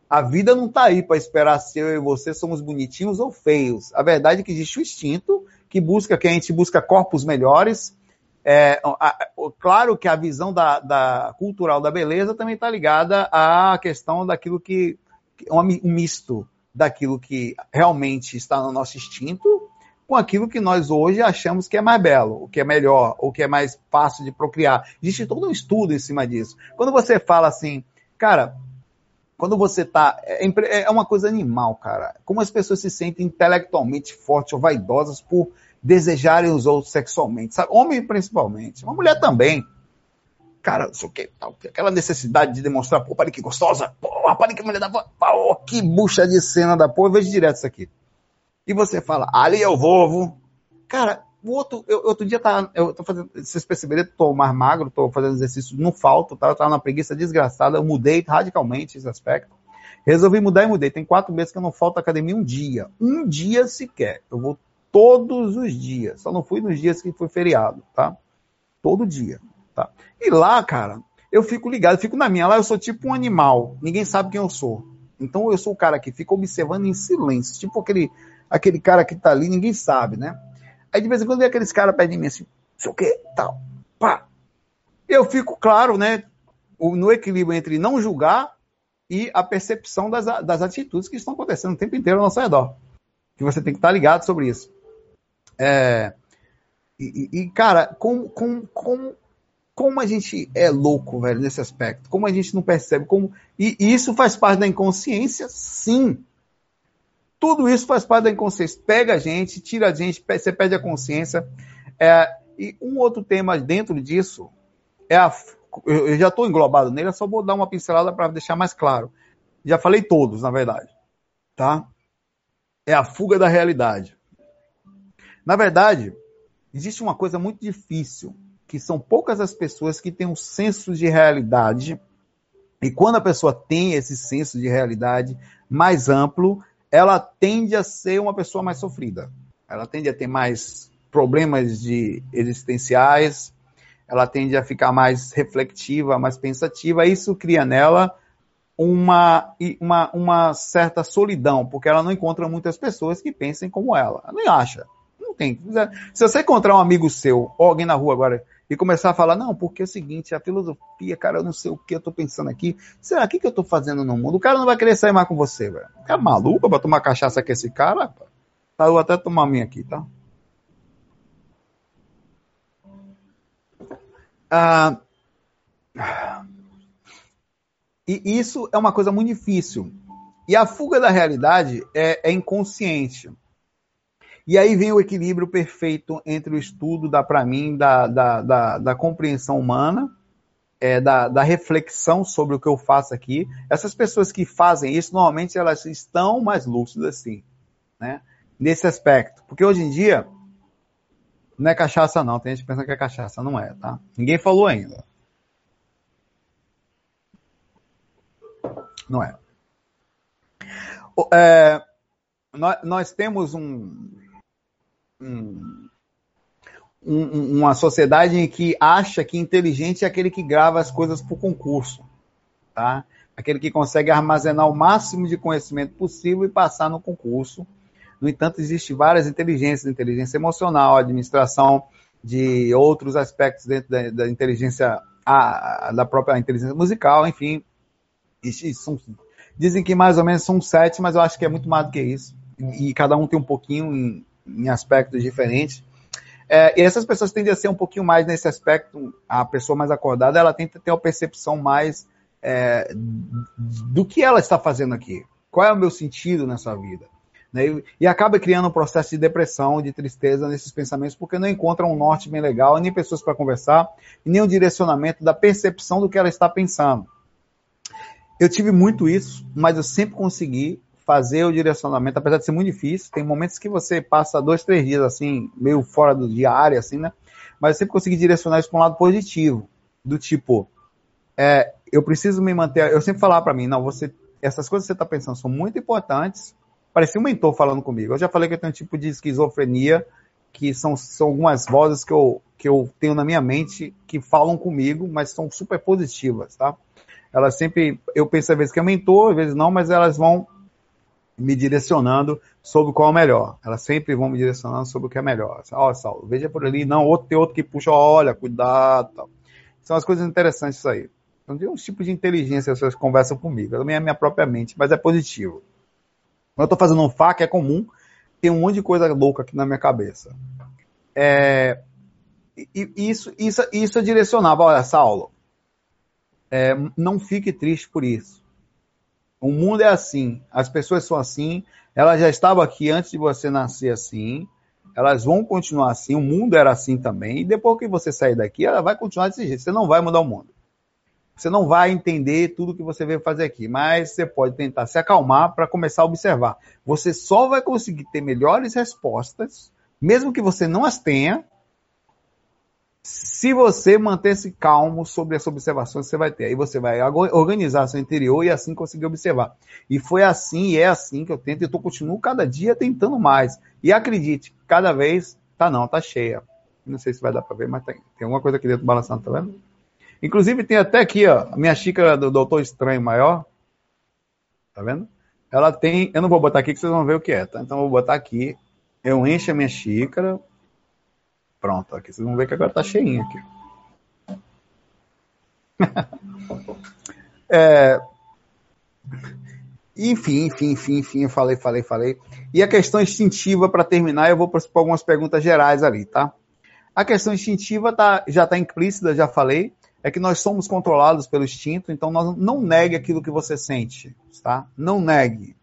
A vida não está aí para esperar se eu e você somos bonitinhos ou feios. A verdade é que existe o instinto que busca, que a gente busca corpos melhores. É, a, a, claro que a visão da, da cultural da beleza também está ligada à questão daquilo que, um misto daquilo que realmente está no nosso instinto com aquilo que nós hoje achamos que é mais belo, o que é melhor, o que é mais fácil de procriar. Existe todo um estudo em cima disso. Quando você fala assim, cara, quando você tá. É, é uma coisa animal, cara. Como as pessoas se sentem intelectualmente fortes ou vaidosas por desejarem os outros sexualmente, sabe? Homem principalmente. Uma mulher também. Cara, não sei o que, tal. Aquela necessidade de demonstrar, pô, para que gostosa, pô, para que mulher da pô, que bucha de cena da porra, eu vejo direto isso aqui. E você fala, ali é o vovo. Cara, o outro, eu, outro dia tá, eu tô fazendo, vocês perceberam, tô mais magro, tô fazendo exercício, não falta, tá, eu tava na preguiça desgraçada, eu mudei radicalmente esse aspecto. Resolvi mudar e mudei. Tem quatro meses que eu não falto academia um dia. Um dia sequer. Eu vou todos os dias. Só não fui nos dias que foi feriado, tá? Todo dia, tá? E lá, cara, eu fico ligado, fico na minha. Lá eu sou tipo um animal. Ninguém sabe quem eu sou. Então eu sou o cara que fica observando em silêncio. Tipo aquele, aquele cara que tá ali, ninguém sabe, né? Aí de vez em quando vem aqueles caras perto de mim assim, sei o que, tal, pá. Eu fico, claro, né, no equilíbrio entre não julgar e a percepção das, das atitudes que estão acontecendo o tempo inteiro ao nosso redor. Que você tem que estar ligado sobre isso. É, e, e, cara, como, como, como, como a gente é louco, velho, nesse aspecto. Como a gente não percebe. Como, e, isso faz parte da inconsciência? Sim. Tudo isso faz parte da inconsciência. Pega a gente, tira a gente, você perde a consciência. É, e um outro tema dentro disso é a. Eu já estou englobado nele, só vou dar uma pincelada para deixar mais claro. Já falei todos, na verdade. Tá? É a fuga da realidade. Na verdade, existe uma coisa muito difícil, que são poucas as pessoas que têm um senso de realidade. E quando a pessoa tem esse senso de realidade mais amplo, ela tende a ser uma pessoa mais sofrida. Ela tende a ter mais problemas de existenciais, ela tende a ficar mais reflexiva, mais pensativa. Isso cria nela uma, uma, uma certa solidão, porque ela não encontra muitas pessoas que pensem como ela. Ela nem acha. Não tem. Se você encontrar um amigo seu, alguém na rua agora, e começar a falar, não, porque é o seguinte, a filosofia, cara, eu não sei o que eu tô pensando aqui. Será que, que eu tô fazendo no mundo? O cara não vai querer sair mais com você, velho. É maluco pra tomar cachaça com esse cara? Tá, eu vou até tomar a minha aqui, tá? Ah, e isso é uma coisa muito difícil. E a fuga da realidade é, é inconsciente. E aí vem o equilíbrio perfeito entre o estudo, da para mim, da, da, da, da, compreensão humana, é, da, da reflexão sobre o que eu faço aqui. Essas pessoas que fazem isso, normalmente elas estão mais lúcidas, assim, né? Nesse aspecto. Porque hoje em dia, não é cachaça não, tem gente que pensa que é cachaça, não é, tá? Ninguém falou ainda. Não é. é nós, nós temos um, um, uma sociedade que acha que inteligente é aquele que grava as coisas por concurso, tá? Aquele que consegue armazenar o máximo de conhecimento possível e passar no concurso. No entanto, existem várias inteligências, inteligência emocional, administração de outros aspectos dentro da, da inteligência, a, da própria inteligência musical, enfim. Dizem que mais ou menos são sete, mas eu acho que é muito mais do que isso. E cada um tem um pouquinho em, em aspectos diferentes. É, e essas pessoas tendem a ser um pouquinho mais nesse aspecto, a pessoa mais acordada, ela tenta ter uma percepção mais é, do que ela está fazendo aqui. Qual é o meu sentido nessa vida? Né? E, e, acaba criando um processo de depressão, de tristeza nesses pensamentos, porque não encontra um norte bem legal, nem pessoas para conversar, nem um direcionamento da percepção do que ela está pensando. Eu tive muito isso, mas eu sempre consegui fazer o direcionamento, apesar de ser muito difícil, tem momentos que você passa dois, três dias assim, meio fora do diário, assim, né? mas eu sempre consegui direcionar isso para um lado positivo, do tipo, é, eu preciso me manter, eu sempre falava para mim, não, você, essas coisas que você está pensando são muito importantes, parecia um mentor falando comigo, eu já falei que eu tenho um tipo de esquizofrenia, que são, são algumas vozes que eu, que eu tenho na minha mente que falam comigo, mas são super positivas, tá? Elas sempre, eu penso às vezes que é mentor, às vezes não, mas elas vão me direcionando sobre qual é o melhor. Elas sempre vão me direcionando sobre o que é melhor. Ó, oh, Saulo, veja por ali, não, outro tem outro que puxa, olha, cuidado, tal. São as coisas interessantes isso aí. Então tem um tipo de inteligência que vocês conversam comigo. Também é a minha própria mente, mas é positivo. Quando eu estou fazendo um FAQ, é comum, tem um monte de coisa louca aqui na minha cabeça. É, e isso, isso, isso eu direcionava, olha, Saulo, é, não fique triste por isso. O mundo é assim, as pessoas são assim, elas já estavam aqui antes de você nascer assim, elas vão continuar assim, o mundo era assim também, e depois que você sair daqui, ela vai continuar desse jeito, você não vai mudar o mundo. Você não vai entender tudo que você veio fazer aqui, mas você pode tentar se acalmar para começar a observar. Você só vai conseguir ter melhores respostas, mesmo que você não as tenha, se você manter-se calmo sobre as observações que você vai ter, aí você vai organizar seu interior e assim conseguir observar. E foi assim e é assim que eu tento, e eu continuo cada dia tentando mais. E acredite, cada vez, tá não, tá cheia. Não sei se vai dar para ver, mas tem, tem alguma coisa aqui dentro balançando, tá vendo? Inclusive tem até aqui, ó, a minha xícara do Doutor Estranho maior. Tá vendo? Ela tem, eu não vou botar aqui que vocês vão ver o que é, tá? Então eu vou botar aqui. Eu encho a minha xícara, Pronto, aqui vocês vão ver que agora tá cheinho aqui. é... Enfim, enfim, enfim, enfim, eu falei, falei, falei. E a questão instintiva, para terminar, eu vou para algumas perguntas gerais ali, tá? A questão instintiva tá, já está implícita, já falei, é que nós somos controlados pelo instinto, então nós não negue aquilo que você sente, tá? Não negue.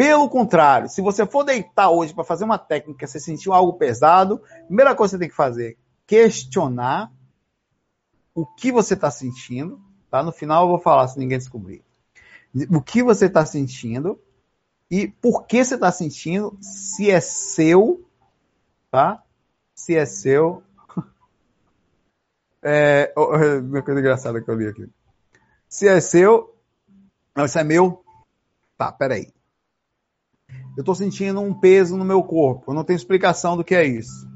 Pelo contrário, se você for deitar hoje para fazer uma técnica, você sentiu algo pesado, primeira coisa que você tem que fazer, questionar o que você está sentindo, tá? No final eu vou falar se ninguém descobrir. O que você está sentindo e por que você está sentindo, se é seu, tá? Se é seu. É, uma coisa engraçada que eu li aqui. Se é seu, não, isso é meu. Tá, peraí eu estou sentindo um peso no meu corpo. Eu não tenho explicação do que é isso.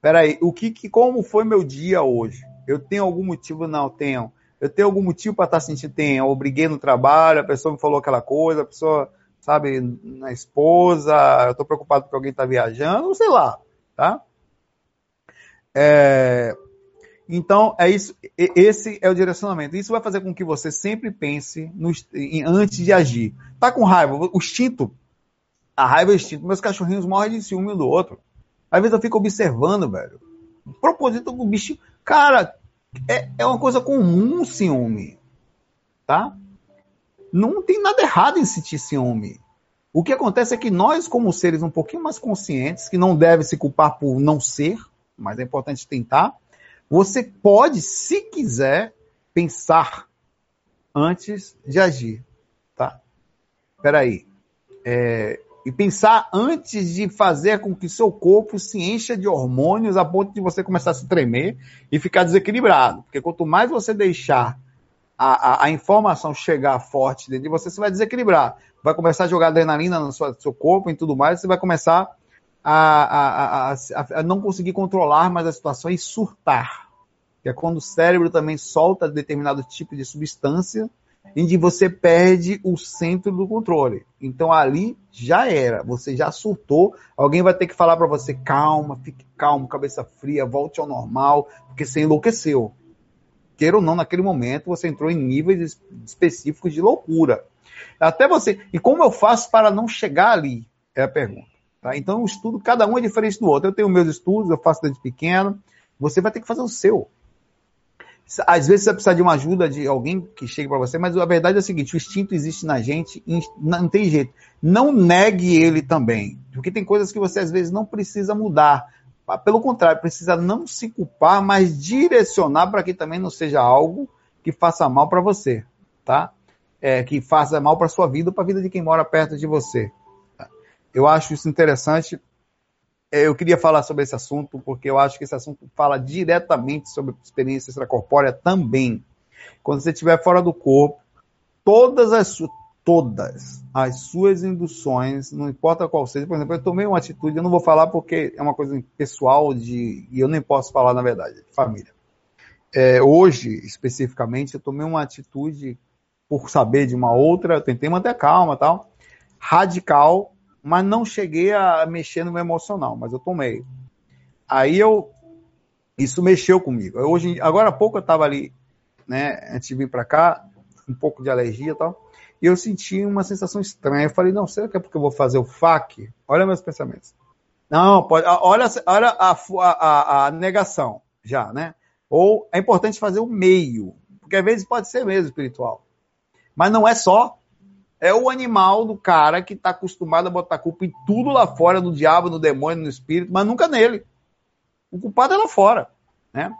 Peraí, o que, que como foi meu dia hoje? Eu tenho algum motivo? Não, tenho. Eu tenho algum motivo para estar tá sentindo? Tenho. Eu briguei no trabalho, a pessoa me falou aquela coisa, a pessoa, sabe, na esposa, eu estou preocupado porque alguém está viajando, sei lá, tá? É, então, é isso, esse é o direcionamento. Isso vai fazer com que você sempre pense no, antes de agir. Tá com raiva, o instinto a raiva é instinto. Meus cachorrinhos morrem de ciúme um do outro. Às vezes eu fico observando, velho. O propósito do bicho. Cara, é, é uma coisa comum ciúme. Tá? Não tem nada errado em sentir ciúme. O que acontece é que nós, como seres um pouquinho mais conscientes, que não deve se culpar por não ser, mas é importante tentar, você pode, se quiser, pensar antes de agir. Tá? Peraí. É, e pensar antes de fazer com que seu corpo se encha de hormônios a ponto de você começar a se tremer e ficar desequilibrado. Porque quanto mais você deixar a, a, a informação chegar forte dentro de você, você vai desequilibrar. Vai começar a jogar adrenalina no seu, seu corpo e tudo mais, você vai começar a, a, não conseguir controlar mais a situação e surtar. Que é quando o cérebro também solta determinado tipo de substância em que você perde o centro do controle. Então ali já era, você já surtou, alguém vai ter que falar para você calma, fique calmo, cabeça fria, volte ao normal, porque você enlouqueceu. Queira ou não, naquele momento você entrou em níveis específicos de loucura. Até você. E como eu faço para não chegar ali? É a pergunta. Tá? Então, o estudo, cada um é diferente do outro. Eu tenho meus estudos, eu faço desde pequeno. Você vai ter que fazer o seu. Às vezes você precisa de uma ajuda de alguém que chegue para você, mas a verdade é a seguinte: o instinto existe na gente, não tem jeito. Não negue ele também, porque tem coisas que você às vezes não precisa mudar. Pelo contrário, precisa não se culpar, mas direcionar para que também não seja algo que faça mal para você, tá? É, que faça mal para sua vida ou para a vida de quem mora perto de você. Eu acho isso interessante eu queria falar sobre esse assunto, porque eu acho que esse assunto fala diretamente sobre experiência extracorpórea também. Quando você estiver fora do corpo, todas as, todas as suas induções, não importa qual seja, por exemplo, eu tomei uma atitude, eu não vou falar porque é uma coisa pessoal de, e eu nem posso falar na verdade, de família. É, hoje, especificamente, eu tomei uma atitude por saber de uma outra, eu tentei manter calma tal, radical, mas não cheguei a mexer no meu emocional, mas eu tomei. Aí eu, isso mexeu comigo. Eu, hoje, agora há pouco eu estava ali, né, antes de vir para cá, um pouco de alergia e tal, e eu senti uma sensação estranha. Eu falei, não, será que é porque eu vou fazer o FAC? Olha meus pensamentos. Não, pode, olha, olha a, a, a negação já, né? Ou é importante fazer o meio, porque às vezes pode ser mesmo espiritual. Mas não é só. É o animal do cara que está acostumado a botar culpa em tudo lá fora, no diabo, no demônio, no espírito, mas nunca nele. O culpado é lá fora. Né?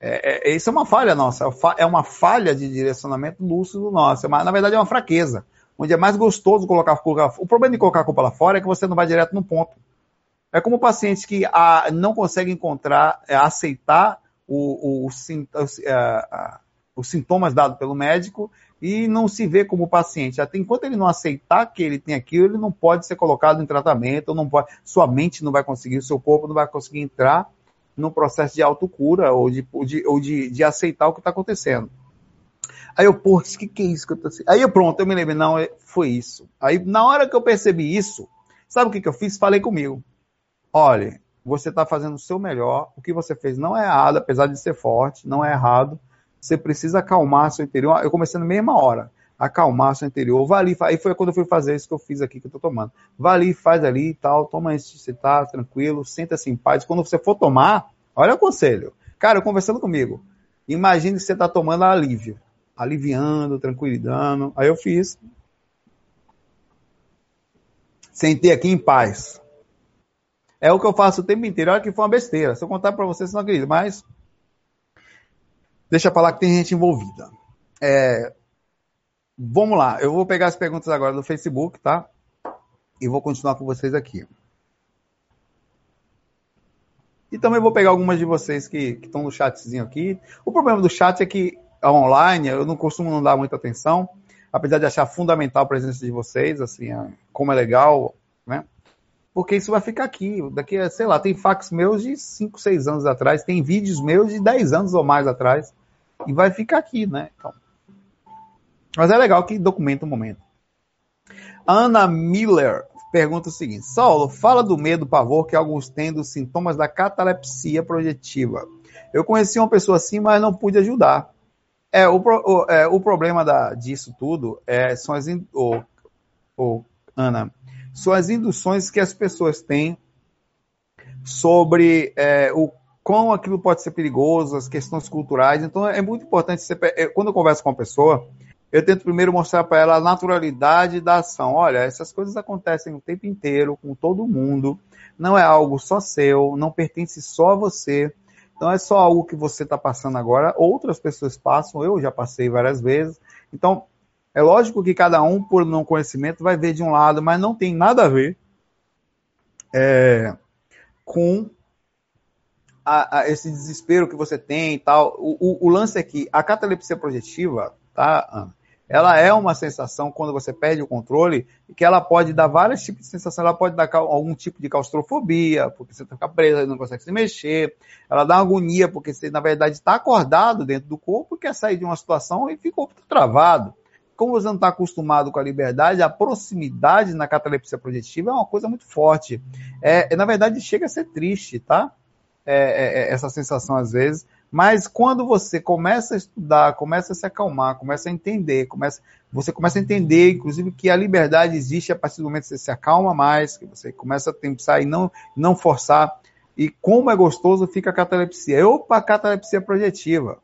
É, é, isso é uma falha nossa, é uma falha de direcionamento lúcido nosso, mas na verdade é uma fraqueza, onde é mais gostoso colocar, colocar O problema de colocar a culpa lá fora é que você não vai direto no ponto. É como pacientes que a, ah, não conseguem encontrar, é, aceitar o, o, o, os sintomas dados pelo médico e não se vê como paciente. Até enquanto ele não aceitar que ele tem aquilo, ele não pode ser colocado em tratamento, não pode, sua mente não vai conseguir, seu corpo não vai conseguir entrar no processo de autocura ou de, ou de, ou de, de aceitar o que está acontecendo. Aí eu, pô, que, que é isso que eu tô Aí eu, pronto, eu me lembrei, não, é, foi isso. Aí na hora que eu percebi isso, sabe o que, que eu fiz? Falei comigo. Olha, você está fazendo o seu melhor, o que você fez não é errado, apesar de ser forte, não é errado. Você precisa acalmar seu interior. Eu comecei na mesma hora acalmar seu interior. Vá ali, aí foi quando eu fui fazer isso que eu fiz aqui, que eu tô tomando. Vá ali, faz ali e tal, toma isso, você tá tranquilo, senta-se em paz. Quando você for tomar, olha o conselho. Cara, conversando comigo, imagine que você tá tomando alívio, aliviando, tranquilizando. Aí eu fiz. Sentei aqui em paz. É o que eu faço o tempo inteiro. Olha que foi uma besteira. Se eu contar para vocês, você não acredita, mas deixa pra lá que tem gente envolvida. É, Vamos lá, eu vou pegar as perguntas agora do Facebook, tá? E vou continuar com vocês aqui. E também vou pegar algumas de vocês que, estão no chatzinho aqui. O problema do chat é que online, eu não costumo não dar muita atenção, apesar de achar fundamental a presença de vocês, assim, é, como é legal, né? Porque isso vai ficar aqui. Daqui sei lá, tem fax meus de 5, 6 anos atrás, tem vídeos meus de 10 anos ou mais atrás, e vai ficar aqui, né? Então, mas é legal que documenta o momento. Ana Miller pergunta o seguinte: Saulo, fala do medo, pavor que alguns têm dos sintomas da catalepsia projetiva. Eu conheci uma pessoa assim, mas não pude ajudar. É, o, o, é, o problema da, disso tudo é, são as. Oh, Ana, são as induções que as pessoas têm sobre é, o como aquilo pode ser perigoso, as questões culturais. Então é muito importante, você, é, quando eu converso com uma pessoa, eu tento primeiro mostrar para ela a naturalidade da ação. Olha, essas coisas acontecem o tempo inteiro, com todo mundo. Não é algo só seu, não pertence só a você. Não é só algo que você está passando agora, outras pessoas passam, eu já passei várias vezes. Então, é lógico que cada um, por não conhecimento, vai ver de um lado, mas não tem nada a ver é, com a, a esse desespero que você tem e tal. O, o, o lance é que a catalepsia projetiva, tá, Ana? ela é uma sensação quando você perde o controle, que ela pode dar vários tipos de sensação. Ela pode dar algum tipo de claustrofobia, porque você fica preso e não consegue se mexer. Ela dá agonia, porque você, na verdade, está acordado dentro do corpo, quer sair de uma situação e ficou travado. Como você não está acostumado com a liberdade, a proximidade na catalepsia projetiva é uma coisa muito forte. É, na verdade, chega a ser triste, tá? É, é, é essa sensação às vezes. Mas quando você começa a estudar, começa a se acalmar, começa a entender, começa, você começa a entender, inclusive, que a liberdade existe a partir do momento que você se acalma mais, que você começa a pensar e não, não forçar. E como é gostoso fica a catalepsia. Opa, a catalepsia projetiva.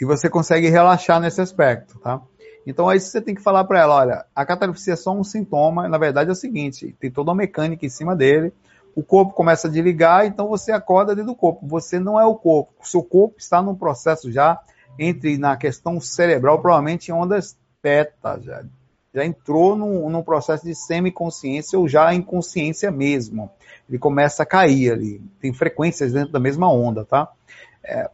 E você consegue relaxar nesse aspecto, tá? Então aí você tem que falar para ela, olha, a catalepsia é só um sintoma, na verdade é o seguinte, tem toda uma mecânica em cima dele, o corpo começa a desligar, então você acorda dentro do corpo. Você não é o corpo. O seu corpo está num processo já entre na questão cerebral, provavelmente em ondas teta, já, já entrou num, num processo de semiconsciência ou já inconsciência mesmo. Ele começa a cair ali. Tem frequências dentro da mesma onda, tá? É,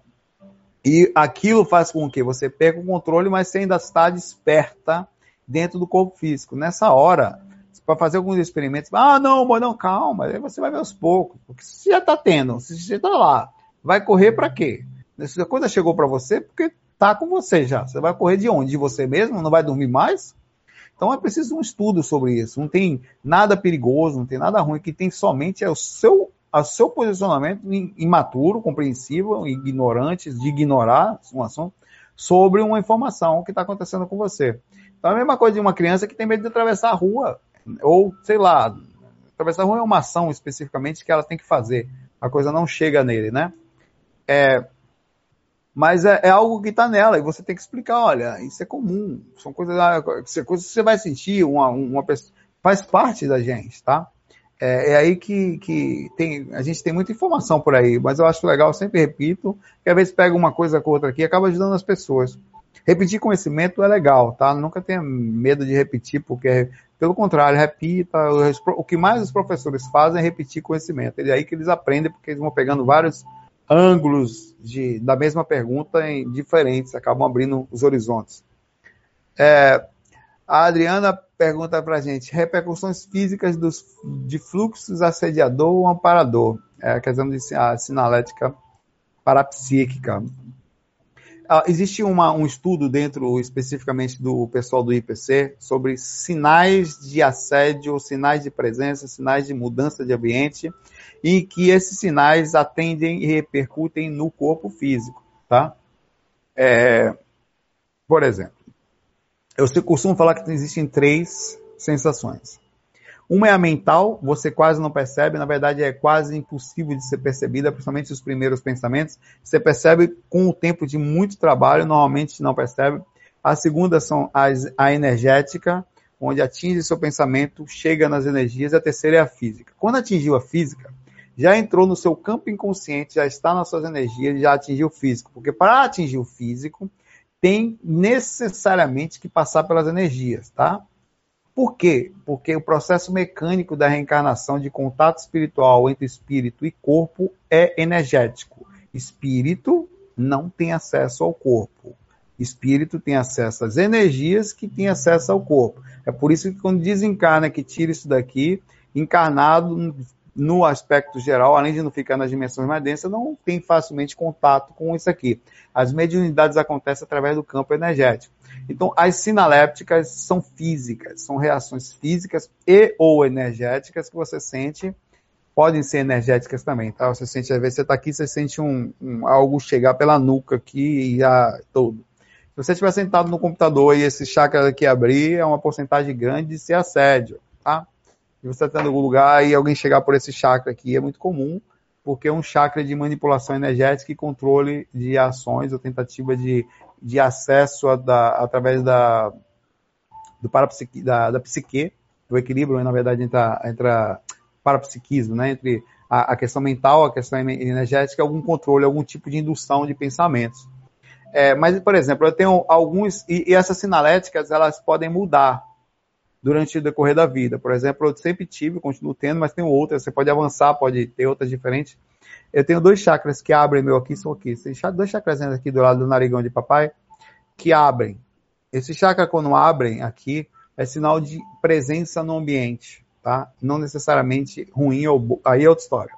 e aquilo faz com que você perca o controle, mas você ainda está desperta dentro do corpo físico. Nessa hora, para fazer alguns experimentos, ah, não, não, calma, aí você vai ver aos poucos. Porque você já está tendo, se está lá, vai correr para quê? Se a coisa chegou para você, porque está com você já. Você vai correr de onde? De você mesmo? Não vai dormir mais? Então é preciso um estudo sobre isso. Não tem nada perigoso, não tem nada ruim, que tem somente é o seu, o seu posicionamento imaturo, compreensível, ignorante, de ignorar uma ação sobre uma informação que está acontecendo com você. Então é a mesma coisa de uma criança que tem medo de atravessar a rua, ou sei lá, atravessar a rua é uma ação especificamente que ela tem que fazer. A coisa não chega nele, né? É, mas é, é algo que está nela e você tem que explicar, olha, isso é comum, são coisas, ah, coisas que você vai sentir, uma, uma pessoa, faz parte da gente, tá? É, é, aí que, que tem, a gente tem muita informação por aí, mas eu acho legal, eu sempre repito, que às vezes pega uma coisa com outra aqui e acaba ajudando as pessoas. Repetir conhecimento é legal, tá? Nunca tenha medo de repetir, porque, pelo contrário, repita. O que mais os professores fazem é repetir conhecimento. É aí que eles aprendem, porque eles vão pegando vários ângulos de, da mesma pergunta em diferentes, acabam abrindo os horizontes. É, a Adriana pergunta para a gente: repercussões físicas dos, de fluxos assediador ou amparador? É a questão de a sinalética parapsíquica. Ah, existe uma, um estudo dentro especificamente do pessoal do IPC sobre sinais de assédio, sinais de presença, sinais de mudança de ambiente e que esses sinais atendem e repercutem no corpo físico, tá? É, por exemplo, eu costumo falar que existem três sensações. Uma é a mental, você quase não percebe, na verdade é quase impossível de ser percebida, principalmente os primeiros pensamentos. Você percebe com o tempo de muito trabalho, normalmente não percebe. A segunda são as, a energética, onde atinge seu pensamento, chega nas energias. E a terceira é a física. Quando atingiu a física, já entrou no seu campo inconsciente, já está nas suas energias, já atingiu o físico. Porque para atingir o físico, tem necessariamente que passar pelas energias, tá? Por quê? Porque o processo mecânico da reencarnação de contato espiritual entre espírito e corpo é energético. Espírito não tem acesso ao corpo. Espírito tem acesso às energias que tem acesso ao corpo. É por isso que quando desencarna que tira isso daqui, encarnado no aspecto geral, além de não ficar nas dimensões mais densas, não tem facilmente contato com isso aqui. As mediunidades acontecem através do campo energético. Então, as sinalépticas são físicas, são reações físicas e ou energéticas que você sente. Podem ser energéticas também, tá? Você sente, às vezes você está aqui, você sente um, um, algo chegar pela nuca aqui e já todo. Se você estiver sentado no computador e esse chakra aqui abrir, é uma porcentagem grande de ser assédio, tá? e você está tendo algum lugar e alguém chegar por esse chakra aqui, é muito comum, porque é um chakra de manipulação energética e controle de ações ou tentativa de, de acesso a, da, através da, do parapsique, da, da psique, do equilíbrio, na verdade, entre, a, entre a parapsiquismo, né, entre a, a, questão mental, a questão energética, algum controle, algum tipo de indução de pensamentos. É, mas, por exemplo, eu tenho alguns, e, e essas sinaléticas, elas podem mudar durante o decorrer da vida. Por exemplo, eu sempre tive, continuo tendo, mas tenho outras. Você pode avançar, pode ter outras diferentes. Eu tenho dois chakras que abrem meu aqui, são aqui. Tem dois chakras aqui do lado do narigão de papai que abrem. Esse chakra, quando abrem aqui, é sinal de presença no ambiente, tá? Não necessariamente ruim ou aí é outra história.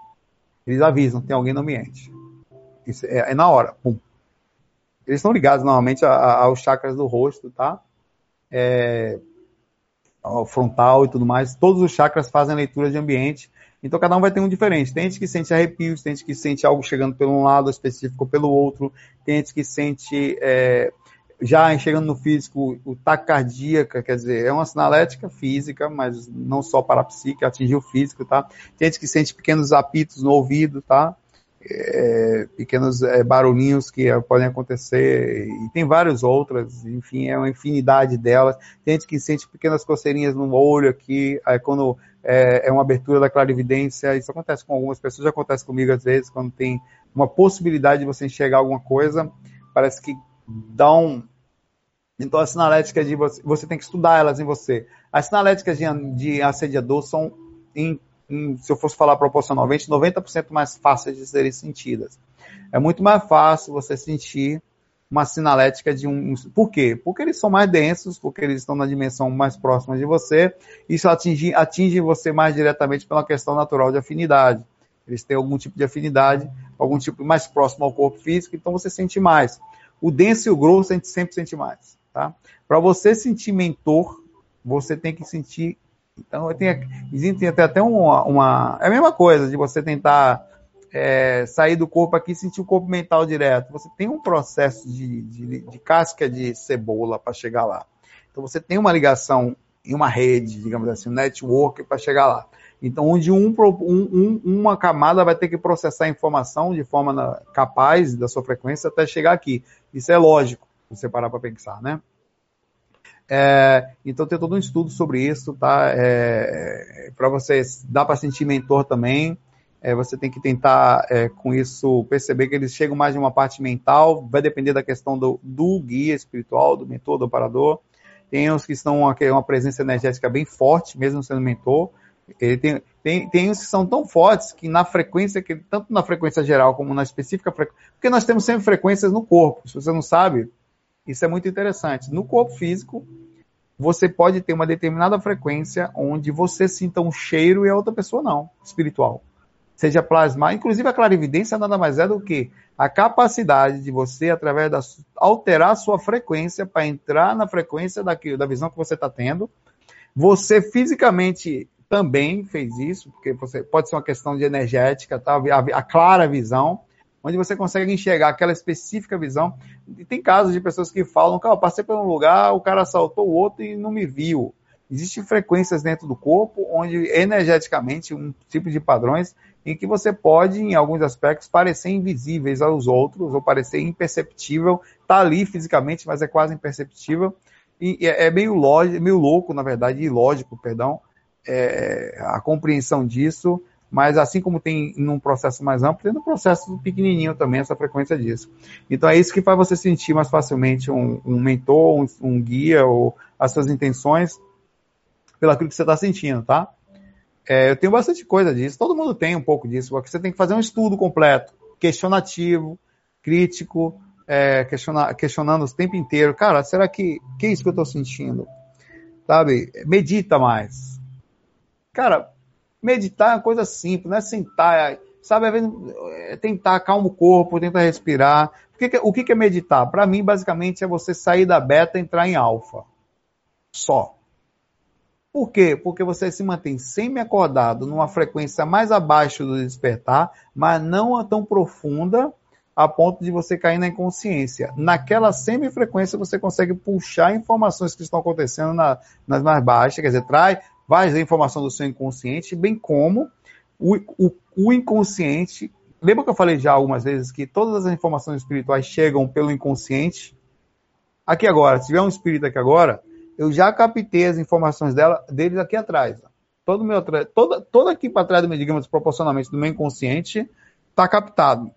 Eles avisam, tem alguém no ambiente. Isso é, é na hora, pum. Eles estão ligados normalmente a, a, aos chakras do rosto, tá? É, frontal e tudo mais, todos os chakras fazem leitura de ambiente. Então cada um vai ter um diferente. Tem gente que sente arrepios, tem gente que sente algo chegando pelo um lado específico ou pelo outro, tem gente que sente é, já chegando no físico o taquicardia, quer dizer, é uma sinalética física, mas não só para a psique, atingir o físico, tá? Tem gente que sente pequenos apitos no ouvido, tá? é, pequenos é, barulhinhos que podem acontecer, e tem várias outras, enfim, é uma infinidade delas. Tem gente que sente pequenas coceirinhas no olho aqui, aí quando é, é uma abertura da clarividência, isso acontece com algumas pessoas, já acontece comigo às vezes, quando tem uma possibilidade de você enxergar alguma coisa, parece que dá um, Então, as sinaléticas de você, você tem que estudar elas em você. As sinaléticas de, de assediador são, em, em, se eu fosse falar proporcionalmente, 90% mais fáceis de serem sentidas. É muito mais fácil você sentir uma sinalética de um. Por quê? Porque eles são mais densos, porque eles estão na dimensão mais próxima de você. Isso atinge, atinge você mais diretamente pela questão natural de afinidade. Eles têm algum tipo de afinidade, algum tipo mais próximo ao corpo físico, então você sente mais. O denso e o grosso a gente sempre sente mais. Tá? Para você sentir mentor, você tem que sentir. Então, tem, existe até uma, uma. É a mesma coisa de você tentar é, sair do corpo aqui e sentir o corpo mental direto. Você tem um processo de, de, de casca de cebola para chegar lá. Então você tem uma ligação em uma rede, digamos assim, um network para chegar lá. Então, onde um, um, uma camada vai ter que processar a informação de forma capaz da sua frequência até chegar aqui. Isso é lógico, você parar para pensar, né? É, então tem todo um estudo sobre isso, tá? É, para vocês, dá para sentir mentor também. É, você tem que tentar, é, com isso, perceber que eles chegam mais de uma parte mental, vai depender da questão do, do guia espiritual, do mentor, do operador. Tem uns que estão uma, uma presença energética bem forte, mesmo sendo mentor. Ele tem, tem, tem uns que são tão fortes que na frequência, que tanto na frequência geral como na específica frequência, porque nós temos sempre frequências no corpo, se você não sabe, isso é muito interessante. No corpo físico, você pode ter uma determinada frequência onde você sinta um cheiro e a outra pessoa não, espiritual seja plasmar. Inclusive, a clarividência nada mais é do que a capacidade de você, através da alterar a sua frequência para entrar na frequência daquilo, da visão que você está tendo. Você fisicamente também fez isso, porque você pode ser uma questão de energética, tá? a, a clara visão, onde você consegue enxergar aquela específica visão. E tem casos de pessoas que falam, cara, eu passei por um lugar, o cara assaltou o outro e não me viu. Existem frequências dentro do corpo onde energeticamente um tipo de padrões em que você pode, em alguns aspectos, parecer invisíveis aos outros, ou parecer imperceptível, está ali fisicamente, mas é quase imperceptível, e é meio, lógico, meio louco, na verdade, ilógico, perdão, é, a compreensão disso, mas assim como tem num processo mais amplo, tem no processo pequenininho também essa frequência disso. Então é isso que faz você sentir mais facilmente um, um mentor, um, um guia, ou as suas intenções, pelo que você está sentindo, tá? É, eu tenho bastante coisa disso, todo mundo tem um pouco disso, você tem que fazer um estudo completo, questionativo, crítico, é, questiona, questionando o tempo inteiro. Cara, será que, que é isso que eu estou sentindo? Sabe? Medita mais. Cara, meditar é uma coisa simples, não é sentar, sabe? É tentar acalmar o corpo, tentar respirar. O que, que, o que é meditar? Para mim, basicamente, é você sair da beta e entrar em alfa. Só. Por quê? Porque você se mantém semi-acordado numa frequência mais abaixo do despertar, mas não tão profunda a ponto de você cair na inconsciência. Naquela semi-frequência você consegue puxar informações que estão acontecendo na, nas mais baixas, quer dizer, traz várias informações do seu inconsciente, bem como o, o, o inconsciente. Lembra que eu falei já algumas vezes que todas as informações espirituais chegam pelo inconsciente? Aqui agora, se tiver um espírito aqui agora, eu já captei as informações dela, deles aqui atrás. Todo meu, toda, todo aqui para trás, digamos, proporcionalmente do meu inconsciente, está captado.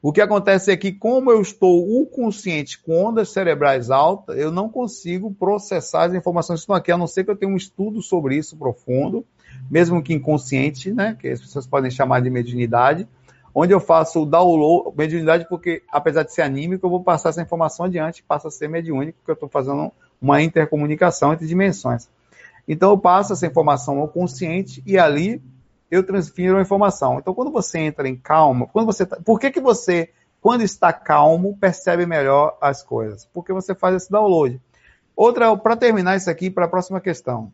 O que acontece é que, como eu estou o consciente com ondas cerebrais altas, eu não consigo processar as informações que estão aqui, a não ser que eu tenha um estudo sobre isso profundo, mesmo que inconsciente, né, que as pessoas podem chamar de mediunidade, onde eu faço o download, mediunidade, porque apesar de ser anímico, eu vou passar essa informação adiante, passa a ser mediúnico, porque eu estou fazendo uma intercomunicação entre dimensões. Então eu passo essa informação ao consciente e ali eu transfiro a informação. Então quando você entra em calma, quando você tá, por que que você quando está calmo percebe melhor as coisas? Porque você faz esse download. Outra para terminar isso aqui para a próxima questão.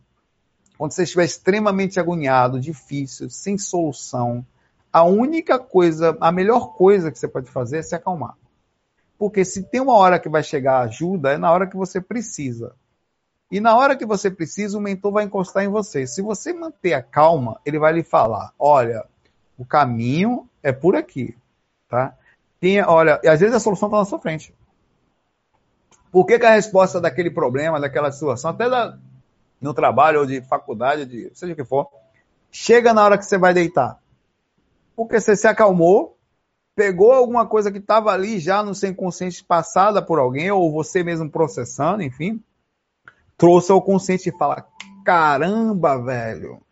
Quando você estiver extremamente agoniado, difícil, sem solução, a única coisa, a melhor coisa que você pode fazer é se acalmar. Porque se tem uma hora que vai chegar ajuda, é na hora que você precisa. E na hora que você precisa, o mentor vai encostar em você. Se você manter a calma, ele vai lhe falar: olha, o caminho é por aqui. Tá? Tem, olha, e às vezes a solução está na sua frente. Por que, que, a resposta daquele problema, daquela situação, até da, no trabalho ou de faculdade, de seja o que for, chega na hora que você vai deitar? Porque você se acalmou, pegou alguma coisa que estava ali já no seu consciente passada por alguém, ou você mesmo processando, enfim, trouxe ao consciente e fala: caramba, velho,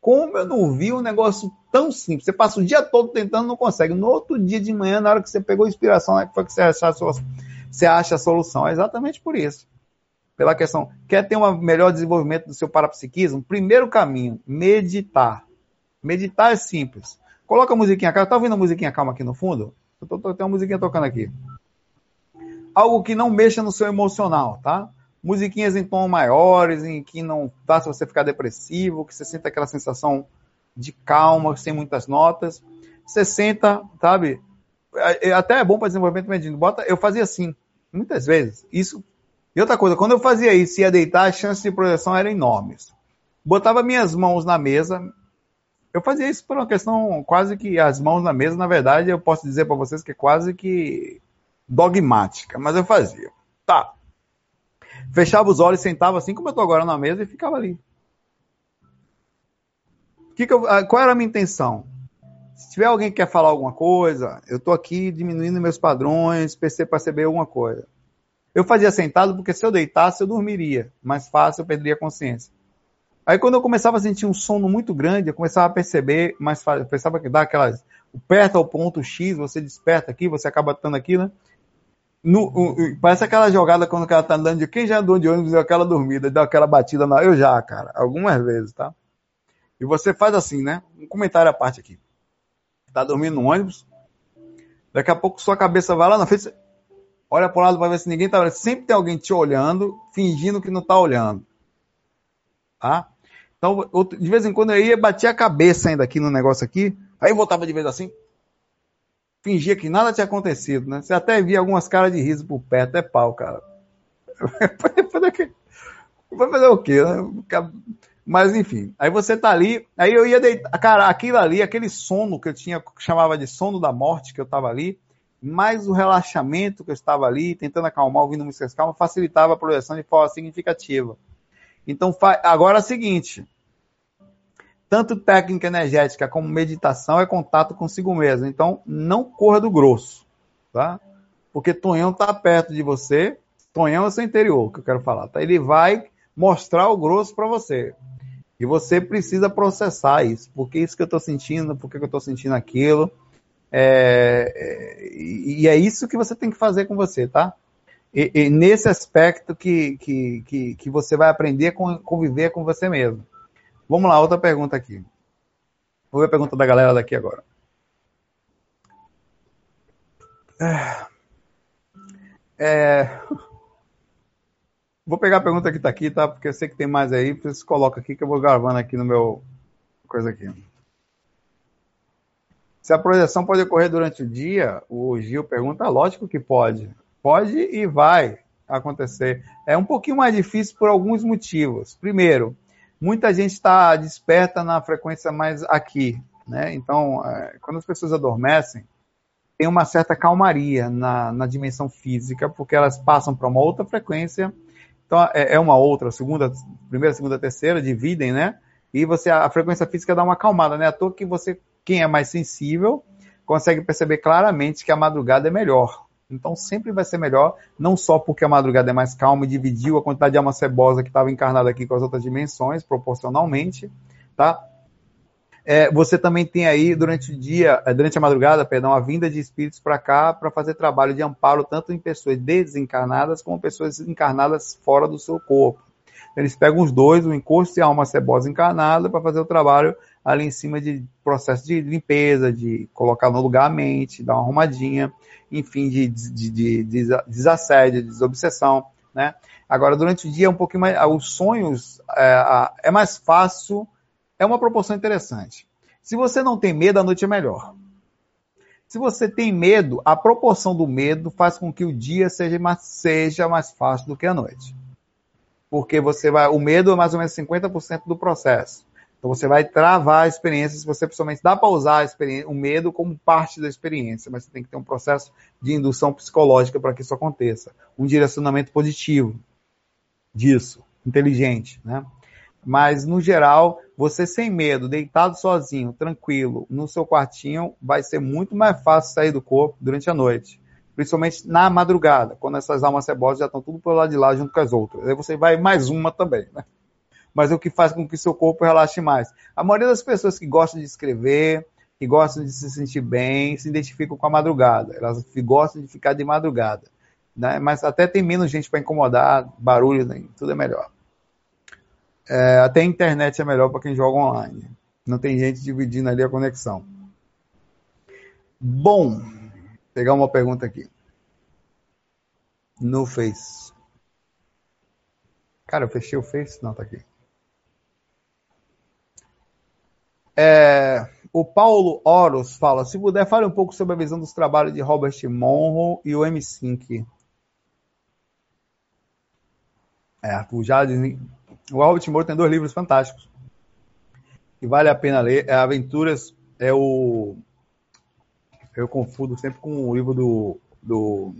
como eu não vi um negócio tão simples? Você passa o dia todo tentando, não consegue. No outro dia de manhã, na hora que você pegou a inspiração, é que foi que você, acha a solução, você acha a solução. É exatamente por isso. Pela questão, quer ter um melhor desenvolvimento do seu parapsiquismo? Primeiro caminho, meditar. Meditar é simples. Coloca a musiquinha calma. Tá ouvindo a musiquinha calma aqui no fundo? Eu tô, tô, tem uma musiquinha tocando aqui. Algo que não mexa no seu emocional, tá? musiquinhas em tom maiores, em que não faça você ficar depressivo, que você sinta aquela sensação de calma, sem muitas notas. Você senta, sabe? É, é, até é bom para desenvolvimento mediano. Bota, eu fazia assim, muitas vezes. Isso. E outra coisa, quando eu fazia isso ia deitar, as chances de projeção eram enormes. Botava minhas mãos na mesa. Eu fazia isso por uma questão quase que as mãos na mesa, na verdade, eu posso dizer para vocês que é quase que dogmática, mas eu fazia. Tá fechava os olhos, sentava assim como eu estou agora na mesa e ficava ali. Que que eu, ah, qual era a minha intenção? Se tiver alguém que quer falar alguma coisa, eu estou aqui diminuindo meus padrões, perceber alguma coisa. Eu fazia sentado porque se eu deitasse eu dormiria, mais fácil eu perderia a consciência. Aí quando eu começava a sentir um sono muito grande, eu começava a perceber eu pensava que dá aquelas, perto ao ponto X, você desperta aqui, você acaba estando aqui, né? No, parece aquela jogada quando o cara tá andando de quem já andou de ônibus deu aquela dormida, deu aquela batida na. Eu já, cara, algumas vezes, tá? E você faz assim, né? Um comentário à parte aqui. Tá dormindo no ônibus, daqui a pouco sua cabeça vai lá na frente, olha pro lado para ver se ninguém tá olhando. Sempre tem alguém te olhando, fingindo que não tá olhando. Tá? Então, de vez em quando eu ia bater a cabeça ainda aqui no negócio aqui, aí voltava de vez assim, fingia que nada tinha acontecido, né? Você até via algumas caras de riso por perto, é pau, cara. Vai fazer o quê, né? Mas enfim, aí você tá ali, aí eu ia deitar, cara, aquilo ali, aquele sono que eu tinha, que chamava de sono da morte, que eu tava ali, mais o relaxamento que eu estava ali, tentando acalmar, ouvindo músicas calmas, facilitava a projeção de forma significativa. Então, agora é o seguinte, tanto técnica energética como meditação é contato consigo mesmo. Então, não corra do grosso, tá? Porque Tonhão está perto de você. Tonhão é seu interior, que eu quero falar, tá? Ele vai mostrar o grosso para você. E você precisa processar isso. Por que isso que eu estou sentindo? Por que eu estou sentindo aquilo? É, é, e é isso que você tem que fazer com você, tá? E, e nesse aspecto que, que, que, que, você vai aprender a conviver com você mesmo. Vamos lá, outra pergunta aqui. Vou ver a pergunta da galera daqui agora. É... é vou pegar a pergunta que está aqui, tá? Porque eu sei que tem mais aí. Vocês colocam aqui que eu vou gravando aqui no meu coisa aqui. Se a projeção pode ocorrer durante o dia, o Gil pergunta, lógico que pode. Pode e vai acontecer. É um pouquinho mais difícil por alguns motivos. Primeiro, muita gente está desperta na frequência mais aqui, né? Então, é, quando as pessoas adormecem, tem uma certa calmaria na, na dimensão física, porque elas passam para uma outra frequência. Então, é, é, uma outra, segunda, primeira, segunda, terceira, dividem, né? E você, a frequência física dá uma acalmada, né? À toa que você, quem é mais sensível, consegue perceber claramente que a madrugada é melhor. Então sempre vai ser melhor, não só porque a madrugada é mais calma e dividiu a quantidade de alma cebosa que estava encarnada aqui com as outras dimensões, proporcionalmente, tá? É, você também tem aí durante o dia, é, durante a madrugada, perdão, a vinda de espíritos para cá para fazer trabalho de amparo tanto em pessoas desencarnadas como pessoas encarnadas fora do seu corpo. Eles pegam os dois, o encosto e a alma cebosa encarnada, para fazer o trabalho ali em cima de processo de limpeza, de colocar no lugar a mente, dar uma arrumadinha, enfim, de, de, de, de desassédio, de desobsessão, né? Agora, durante o dia, é um pouquinho mais, os sonhos é, é mais fácil, é uma proporção interessante. Se você não tem medo, a noite é melhor. Se você tem medo, a proporção do medo faz com que o dia seja mais, seja mais fácil do que a noite. Porque você vai, o medo é mais ou menos 50% do processo. Então você vai travar a experiência se você principalmente dá para usar o medo como parte da experiência, mas você tem que ter um processo de indução psicológica para que isso aconteça, um direcionamento positivo disso, inteligente, né? Mas, no geral, você sem medo, deitado sozinho, tranquilo, no seu quartinho, vai ser muito mais fácil sair do corpo durante a noite. Principalmente na madrugada, quando essas almas cebosas já estão tudo pelo lado de lá junto com as outras. Aí você vai mais uma também, né? Mas é o que faz com que seu corpo relaxe mais. A maioria das pessoas que gostam de escrever, que gostam de se sentir bem, se identificam com a madrugada. Elas gostam de ficar de madrugada. Né? Mas até tem menos gente para incomodar, barulho, né? tudo é melhor. É, até a internet é melhor para quem joga online. Não tem gente dividindo ali a conexão. Bom, vou pegar uma pergunta aqui. No Face. Cara, eu fechei o Face? Não, tá aqui. É, o Paulo Oros fala: se puder, fale um pouco sobre a visão dos trabalhos de Robert Monroe e o M5. É, o Albert Moore tem dois livros fantásticos. Que vale a pena ler. É Aventuras, é o. Eu confundo sempre com o livro do. do,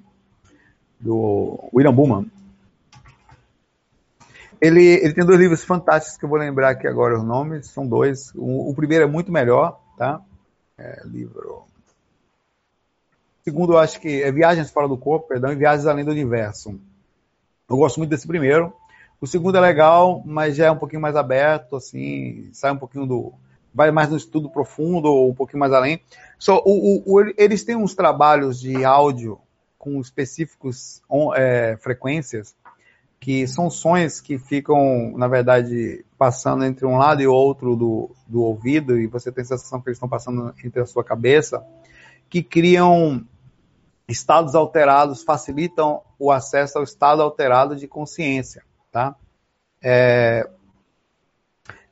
do William Bullman. Ele, ele tem dois livros fantásticos que eu vou lembrar aqui agora os nomes. São dois. O, o primeiro é muito melhor, tá? É, livro. Segundo, eu acho que é Viagens Fora do Corpo, perdão, e Viagens Além do Universo. Eu gosto muito desse primeiro. O segundo é legal, mas já é um pouquinho mais aberto, assim, sai um pouquinho do. vai mais no estudo profundo, ou um pouquinho mais além. Só, o, o, o, eles têm uns trabalhos de áudio com específicos on, é, frequências, que são sons que ficam, na verdade, passando entre um lado e outro do, do ouvido, e você tem a sensação que eles estão passando entre a sua cabeça, que criam estados alterados, facilitam o acesso ao estado alterado de consciência tá? É,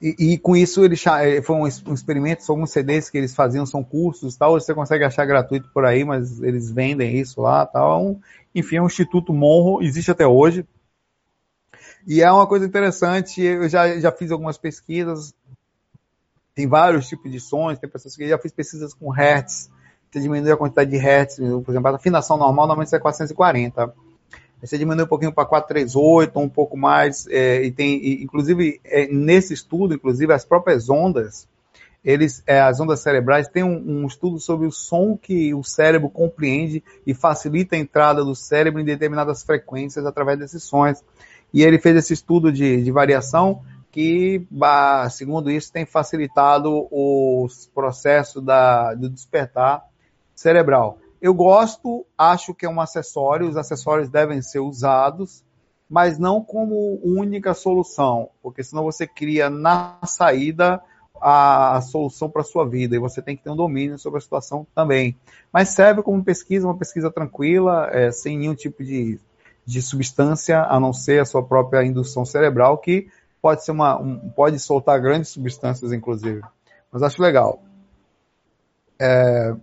e, e, com isso ele é, foi um, um, experimento, são alguns CDs que eles faziam, são cursos tal, você consegue achar gratuito por aí, mas eles vendem isso lá tal. É um, enfim, é um Instituto Monro, existe até hoje. E é uma coisa interessante, eu já, já fiz algumas pesquisas, tem vários tipos de sons, tem pessoas que já fiz pesquisas com hertz, você diminui a quantidade de hertz, por exemplo, a afinação normal normalmente é 440 você diminui um pouquinho para 438, um pouco mais, é, e tem, e, inclusive, é, nesse estudo, inclusive, as próprias ondas, eles, é, as ondas cerebrais, tem um, um, estudo sobre o som que o cérebro compreende e facilita a entrada do cérebro em determinadas frequências através desses sons. E ele fez esse estudo de, de variação que, segundo isso, tem facilitado os processos da, do despertar cerebral. Eu gosto, acho que é um acessório, os acessórios devem ser usados, mas não como única solução, porque senão você cria na saída a, solução para a sua vida e você tem que ter um domínio sobre a situação também. Mas serve como pesquisa, uma pesquisa tranquila, é, sem nenhum tipo de, de substância, a não ser a sua própria indução cerebral, que pode ser uma, um, pode soltar grandes substâncias, inclusive. Mas acho legal. É,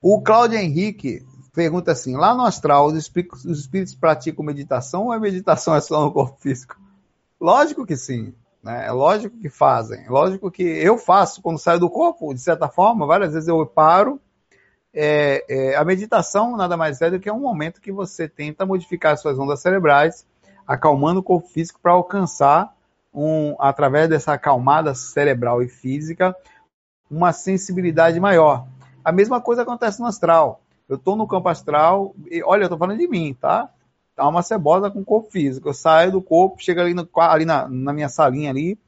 o Cláudio Henrique pergunta assim: lá no astral, os espíritos, os espíritos praticam meditação ou a meditação é só no corpo físico? Lógico que sim. Né? É lógico que fazem. Lógico que eu faço quando saio do corpo, de certa forma, várias vezes eu paro. É, é, a meditação nada mais é do que um momento que você tenta modificar suas ondas cerebrais, acalmando o corpo físico para alcançar, um, através dessa acalmada cerebral e física, uma sensibilidade maior. A mesma coisa acontece no astral. Eu estou no campo astral, e olha, eu estou falando de mim, tá? Tá uma cebosa com corpo físico. Eu saio do corpo, chego ali, no, ali na, na minha salinha ali,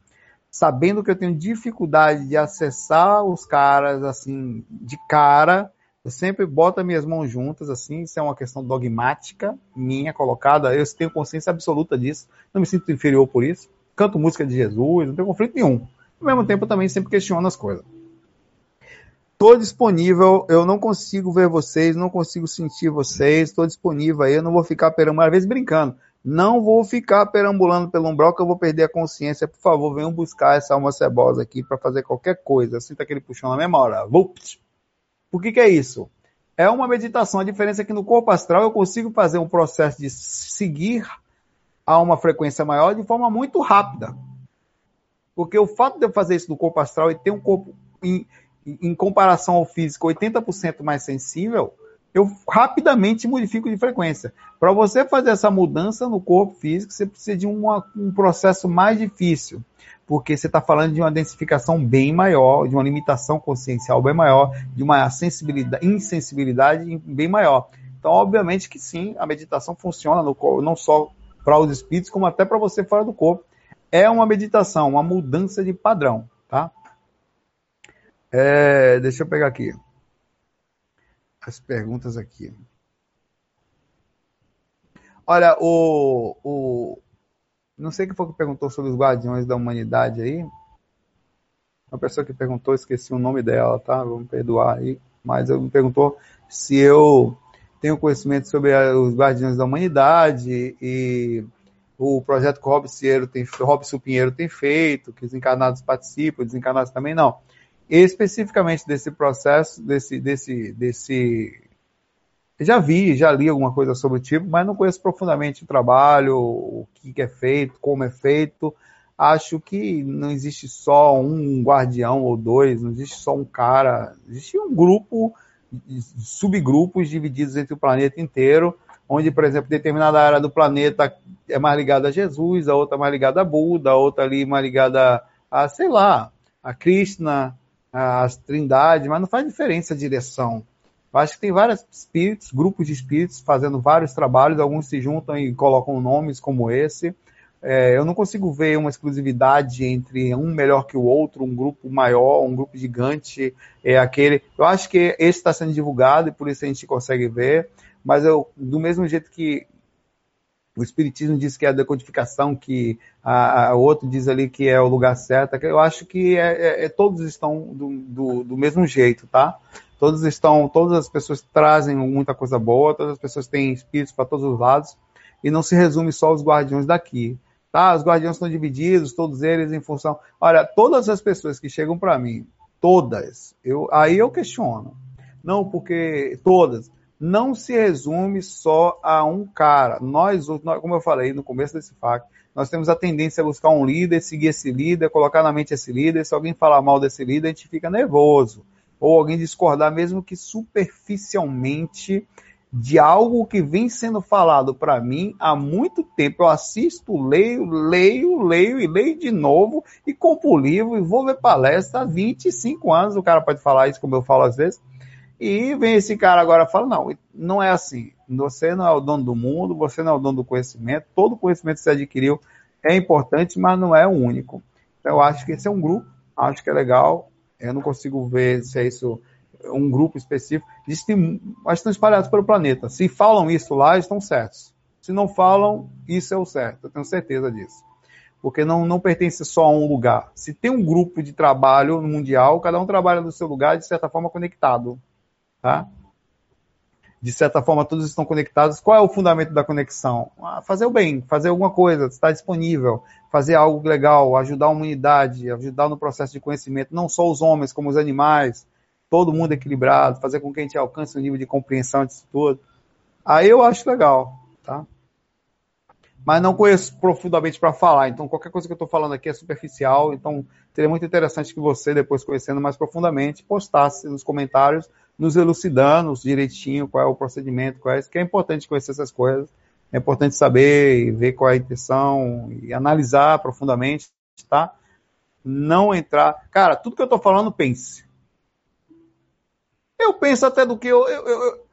sabendo que eu tenho dificuldade de acessar os caras, assim, de cara. Eu sempre boto as minhas mãos juntas, assim, isso é uma questão dogmática minha colocada. Eu tenho consciência absoluta disso. Não me sinto inferior por isso. Canto música de Jesus, não tenho conflito nenhum. Ao mesmo tempo, também sempre questiono as coisas. Estou disponível, eu não consigo ver vocês, não consigo sentir vocês, estou disponível aí, eu não vou ficar perambulando, às vezes brincando, não vou ficar perambulando pelo umbral que eu vou perder a consciência. Por favor, venham buscar essa alma cebosa aqui para fazer qualquer coisa. Sinta aquele puxão na memória. Por que, que é isso? É uma meditação. A diferença é que no corpo astral eu consigo fazer um processo de seguir a uma frequência maior de forma muito rápida. Porque o fato de eu fazer isso no corpo astral e ter um corpo em, em comparação ao físico, 80% mais sensível, eu rapidamente modifico de frequência. Para você fazer essa mudança no corpo físico, você precisa de uma, um processo mais difícil, porque você está falando de uma densificação bem maior, de uma limitação consciencial bem maior, de uma sensibilidade, insensibilidade bem maior. Então, obviamente que sim, a meditação funciona no corpo, não só para os espíritos, como até para você fora do corpo. É uma meditação, uma mudança de padrão, tá? É, deixa eu pegar aqui as perguntas aqui. Olha, o, o. Não sei quem foi que perguntou sobre os Guardiões da Humanidade aí. Uma pessoa que perguntou, esqueci o nome dela, tá? Vamos perdoar aí. Mas ele me perguntou se eu tenho conhecimento sobre os Guardiões da Humanidade e o projeto que o tem, Robson Pinheiro tem feito, que os encarnados participam, os desencarnados também não especificamente desse processo, desse, desse, desse. Já vi, já li alguma coisa sobre o tipo, mas não conheço profundamente o trabalho, o que é feito, como é feito. Acho que não existe só um guardião ou dois, não existe só um cara, existe um grupo, subgrupos divididos entre o planeta inteiro, onde, por exemplo, determinada área do planeta é mais ligada a Jesus, a outra mais ligada a Buda, a outra ali mais ligada a, sei lá, a Krishna, as trindades, mas não faz diferença a direção. Eu acho que tem vários espíritos, grupos de espíritos fazendo vários trabalhos, alguns se juntam e colocam nomes como esse. É, eu não consigo ver uma exclusividade entre um melhor que o outro, um grupo maior, um grupo gigante, é aquele. Eu acho que esse está sendo divulgado e por isso a gente consegue ver. Mas eu, do mesmo jeito que o Espiritismo diz que é a decodificação, que a, a outro diz ali que é o lugar certo. Eu acho que é, é, é, todos estão do, do, do, mesmo jeito, tá? Todos estão, todas as pessoas trazem muita coisa boa, todas as pessoas têm espíritos para todos os lados, e não se resume só aos guardiões daqui. Tá? Os guardiões estão divididos, todos eles em função. Olha, todas as pessoas que chegam para mim, todas, eu, aí eu questiono. Não, porque todas não se resume só a um cara. Nós, como eu falei no começo desse fato, nós temos a tendência a buscar um líder, seguir esse líder, colocar na mente esse líder. Se alguém falar mal desse líder, a gente fica nervoso. Ou alguém discordar, mesmo que superficialmente, de algo que vem sendo falado para mim há muito tempo. Eu assisto, leio, leio, leio e leio de novo e compro livro e vou ver palestra há 25 anos. O cara pode falar isso, como eu falo às vezes. E vem esse cara agora e fala: não, não é assim. Você não é o dono do mundo, você não é o dono do conhecimento. Todo conhecimento que você adquiriu é importante, mas não é o único. Então, eu acho que esse é um grupo, acho que é legal. Eu não consigo ver se é isso um grupo específico. Existem, mas estão espalhados pelo planeta. Se falam isso lá, estão certos. Se não falam, isso é o certo. Eu tenho certeza disso. Porque não, não pertence só a um lugar. Se tem um grupo de trabalho mundial, cada um trabalha no seu lugar, de certa forma, conectado. Tá? De certa forma, todos estão conectados. Qual é o fundamento da conexão? Ah, fazer o bem, fazer alguma coisa, estar disponível, fazer algo legal, ajudar a humanidade, ajudar no processo de conhecimento, não só os homens, como os animais, todo mundo equilibrado, fazer com que a gente alcance um nível de compreensão disso tudo. Aí eu acho legal, tá? Mas não conheço profundamente para falar, então qualquer coisa que eu estou falando aqui é superficial, então seria muito interessante que você, depois conhecendo mais profundamente, postasse nos comentários nos elucidando direitinho qual é o procedimento, qual é, que é importante conhecer essas coisas, é importante saber e ver qual é a intenção e analisar profundamente, tá? Não entrar. Cara, tudo que eu tô falando, pense. Eu penso até do que eu, eu, eu, eu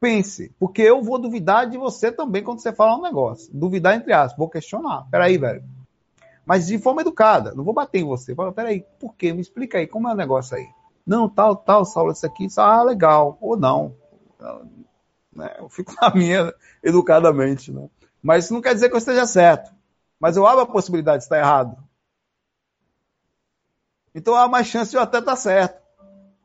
pense, porque eu vou duvidar de você também quando você fala um negócio. Duvidar entre aspas, vou questionar. Peraí, velho. Mas de forma educada, não vou bater em você. Fala, peraí, por quê? Me explica aí, como é o negócio aí? Não, tal, tal, Saulo, isso aqui, ah, legal, ou não. Né? Eu fico na minha, educadamente. Né? Mas isso não quer dizer que eu esteja certo. Mas eu abro a possibilidade de estar errado. Então há mais chance de eu até estar certo.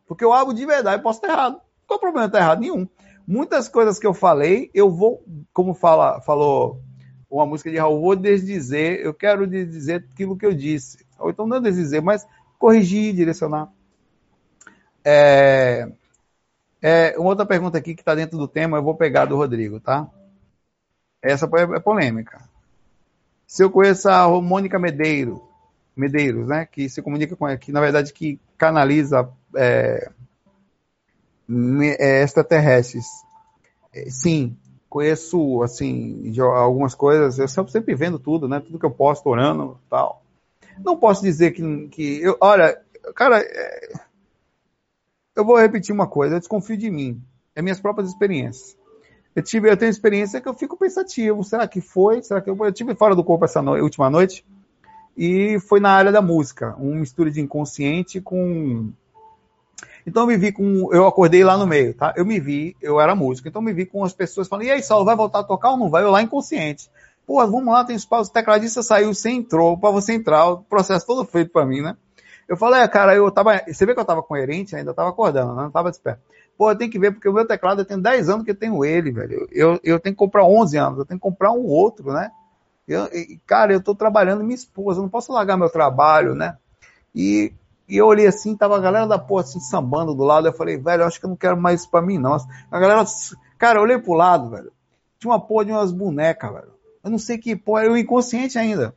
Porque eu abro de verdade e posso estar errado. Qual o problema de estar errado? Nenhum. Muitas coisas que eu falei, eu vou, como fala, falou uma música de Raul, vou desdizer, eu quero dizer aquilo que eu disse. Ou então não desdizer, mas corrigir, direcionar. É, é, uma outra pergunta aqui que está dentro do tema, eu vou pegar do Rodrigo, tá? Essa é polêmica. Se eu conheço a Mônica Medeiros, Medeiros, né, que se comunica com que na verdade que canaliza é, é, extraterrestres. É, sim, conheço, assim, algumas coisas, eu sempre vendo tudo, né? Tudo que eu posto, orando tal. Não posso dizer que, que eu, olha, cara, é, eu vou repetir uma coisa, eu desconfio de mim, é minhas próprias experiências. Eu tive, eu tenho experiência que eu fico pensativo, será que foi? Será que eu, eu tive fora do corpo essa no, última noite? E foi na área da música, um mistura de inconsciente com então eu me vi com. Eu acordei lá no meio, tá? Eu me vi, eu era músico, então eu me vi com as pessoas falando, e aí, Saulo, vai voltar a tocar ou não vai? Eu lá inconsciente. Pô, vamos lá, tem espaço, o tecladista saiu, você entrou, para você entrar, o processo todo feito para mim, né? Eu falei, é, cara, eu tava. Você vê que eu tava coerente ainda, tava acordando, né? não tava desperto. Pô, eu tenho que ver, porque o meu teclado eu tenho 10 anos que eu tenho ele, velho. Eu, eu tenho que comprar 11 anos, eu tenho que comprar um outro, né? Eu, cara, eu tô trabalhando minha esposa, eu não posso largar meu trabalho, né? E e eu olhei assim, tava a galera da porra assim, sambando do lado. Eu falei, velho, eu acho que eu não quero mais isso pra mim, não. A galera, cara, eu olhei pro lado, velho. Tinha uma porra de umas bonecas, velho. Eu não sei que porra, eu inconsciente ainda.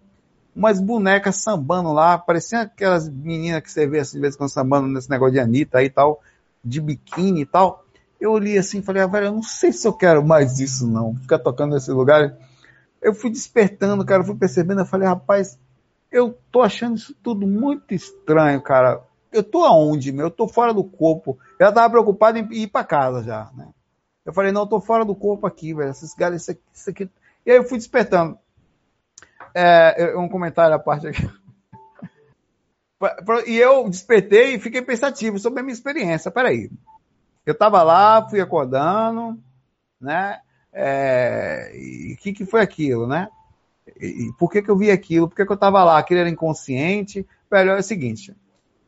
Umas bonecas sambando lá, parecia aquelas meninas que você vê assim, de vez em quando sambando nesse negócio de Anitta aí e tal, de biquíni e tal. Eu olhei assim e falei, ah, velho, eu não sei se eu quero mais isso, não. Ficar tocando nesse lugar. Eu fui despertando, cara, fui percebendo, eu falei, rapaz, eu tô achando isso tudo muito estranho, cara. Eu tô aonde, meu? Eu tô fora do corpo. Já tava preocupado em ir para casa já, né? Eu falei, não, eu tô fora do corpo aqui, velho. Esses caras, isso aqui, isso aqui. E aí eu fui despertando. É, um comentário à parte aqui. E eu despertei e fiquei pensativo sobre a minha experiência. Peraí. Eu tava lá, fui acordando, né? É, e o que, que foi aquilo, né? E, por que, que eu vi aquilo? Por que, que eu estava lá? Aquilo era inconsciente? Velho, é o seguinte: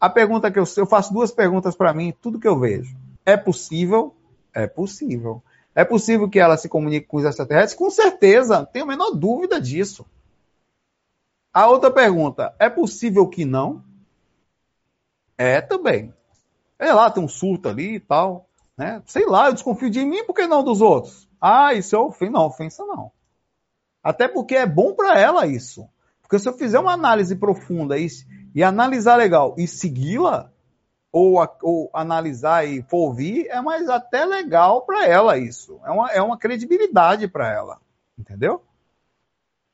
a pergunta que eu, eu faço duas perguntas para mim, tudo que eu vejo. É possível? É possível. É possível que ela se comunique com os extraterrestres? Com certeza, tenho a menor dúvida disso. A outra pergunta: é possível que não? É também. É lá, tem um surto ali e tal. Né? Sei lá, eu desconfio de mim, por que não dos outros? Ah, isso é ofensa. Não, ofensa não. Até porque é bom para ela isso. Porque se eu fizer uma análise profunda e, e analisar legal e segui-la, ou, ou, analisar e for ouvir, é mais até legal para ela isso. É uma, é uma credibilidade para ela. Entendeu?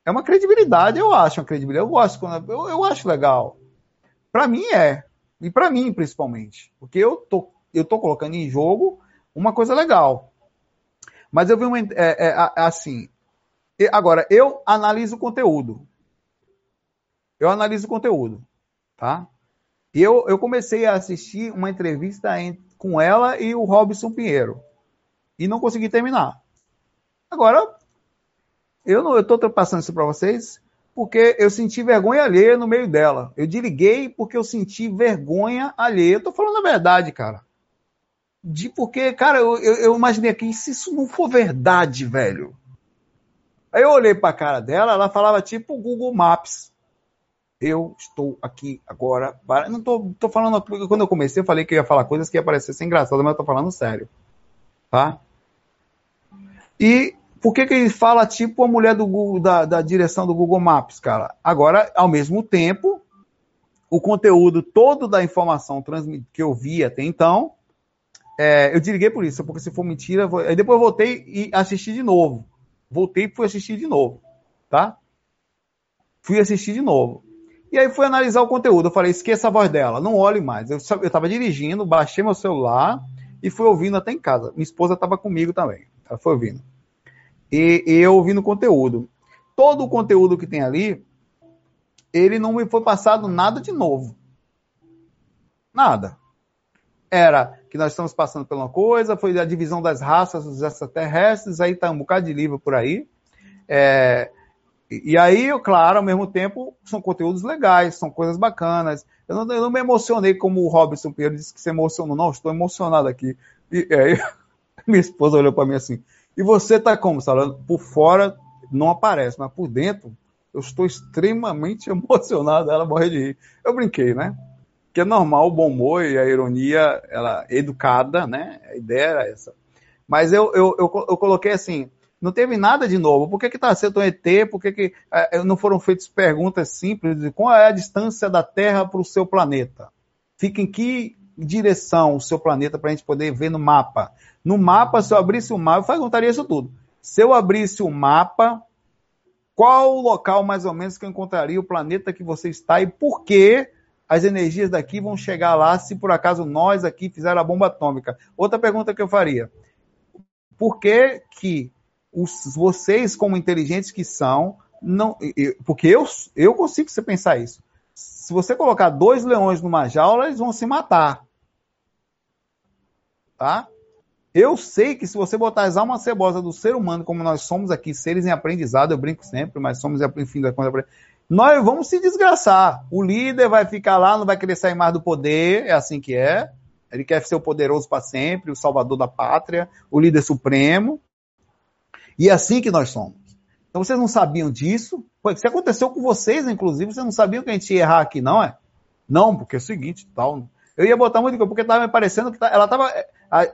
É uma credibilidade, eu acho, uma credibilidade. Eu gosto, quando, eu, eu acho legal. Para mim é. E para mim, principalmente. Porque eu tô, eu tô colocando em jogo uma coisa legal. Mas eu vi uma. É, é, assim, Agora, eu analiso o conteúdo. Eu analiso o conteúdo, tá? Eu, eu comecei a assistir uma entrevista com ela e o Robson Pinheiro. E não consegui terminar. Agora, eu não estou passando isso para vocês porque eu senti vergonha alheia no meio dela. Eu desliguei porque eu senti vergonha alheia. Eu tô falando a verdade, cara. De porque, cara, eu, eu, eu imaginei aqui, se isso não for verdade, velho, Aí eu olhei para a cara dela, ela falava tipo Google Maps. Eu estou aqui agora para. Não tô, tô falando. Quando eu comecei, eu falei que eu ia falar coisas que ia parecer engraçado, mas eu tô falando sério. Tá? E por que, que ele fala tipo a mulher do Google, da, da direção do Google Maps, cara? Agora, ao mesmo tempo, o conteúdo todo da informação que eu vi até então, é, eu desliguei por isso, porque se for mentira, vou... aí depois eu voltei e assisti de novo. Voltei e fui assistir de novo, tá? Fui assistir de novo. E aí fui analisar o conteúdo. Eu falei, esqueça a voz dela, não olhe mais. Eu estava dirigindo, baixei meu celular e fui ouvindo até em casa. Minha esposa estava comigo também. Ela foi ouvindo. E, e eu ouvindo conteúdo. Todo o conteúdo que tem ali, ele não me foi passado nada de novo. Nada. Era que nós estamos passando por uma coisa, foi a divisão das raças dos extraterrestres, aí está um bocado de livro por aí. É, e aí, claro, ao mesmo tempo, são conteúdos legais, são coisas bacanas. Eu não, eu não me emocionei como o Robson Pinheiro disse que se emocionou. Não, estou emocionado aqui. E aí, minha esposa olhou para mim assim, e você tá como, Sala? Por fora não aparece, mas por dentro eu estou extremamente emocionado. Ela morre de rir. Eu brinquei, né? que é normal o bom humor e a ironia, ela é educada, né? A ideia era essa. Mas eu, eu, eu, eu coloquei assim, não teve nada de novo. Por que está sendo um ET? Por que, que é, não foram feitas perguntas simples de qual é a distância da Terra para o seu planeta? Fica em que direção o seu planeta para a gente poder ver no mapa? No mapa, se eu abrisse o mapa, eu perguntaria isso tudo. Se eu abrisse o mapa, qual o local mais ou menos que eu encontraria o planeta que você está e por que as energias daqui vão chegar lá se por acaso nós aqui fizeram a bomba atômica? Outra pergunta que eu faria. Por que que os, vocês, como inteligentes que são, não, porque eu, eu consigo você pensar isso. Se você colocar dois leões numa jaula, eles vão se matar. Tá? Eu sei que se você botar as almas cebosas do ser humano, como nós somos aqui, seres em aprendizado, eu brinco sempre, mas somos, enfim, da conta, nós vamos se desgraçar. O líder vai ficar lá, não vai querer sair mais do poder, é assim que é. Ele quer ser o poderoso para sempre, o salvador da pátria, o líder supremo. E é assim que nós somos. Então vocês não sabiam disso? Foi, se aconteceu com vocês, inclusive, vocês não sabiam que a gente ia errar aqui, não é? Não, porque é o seguinte, tal. Eu ia botar muito porque estava me parecendo que tá, ela estava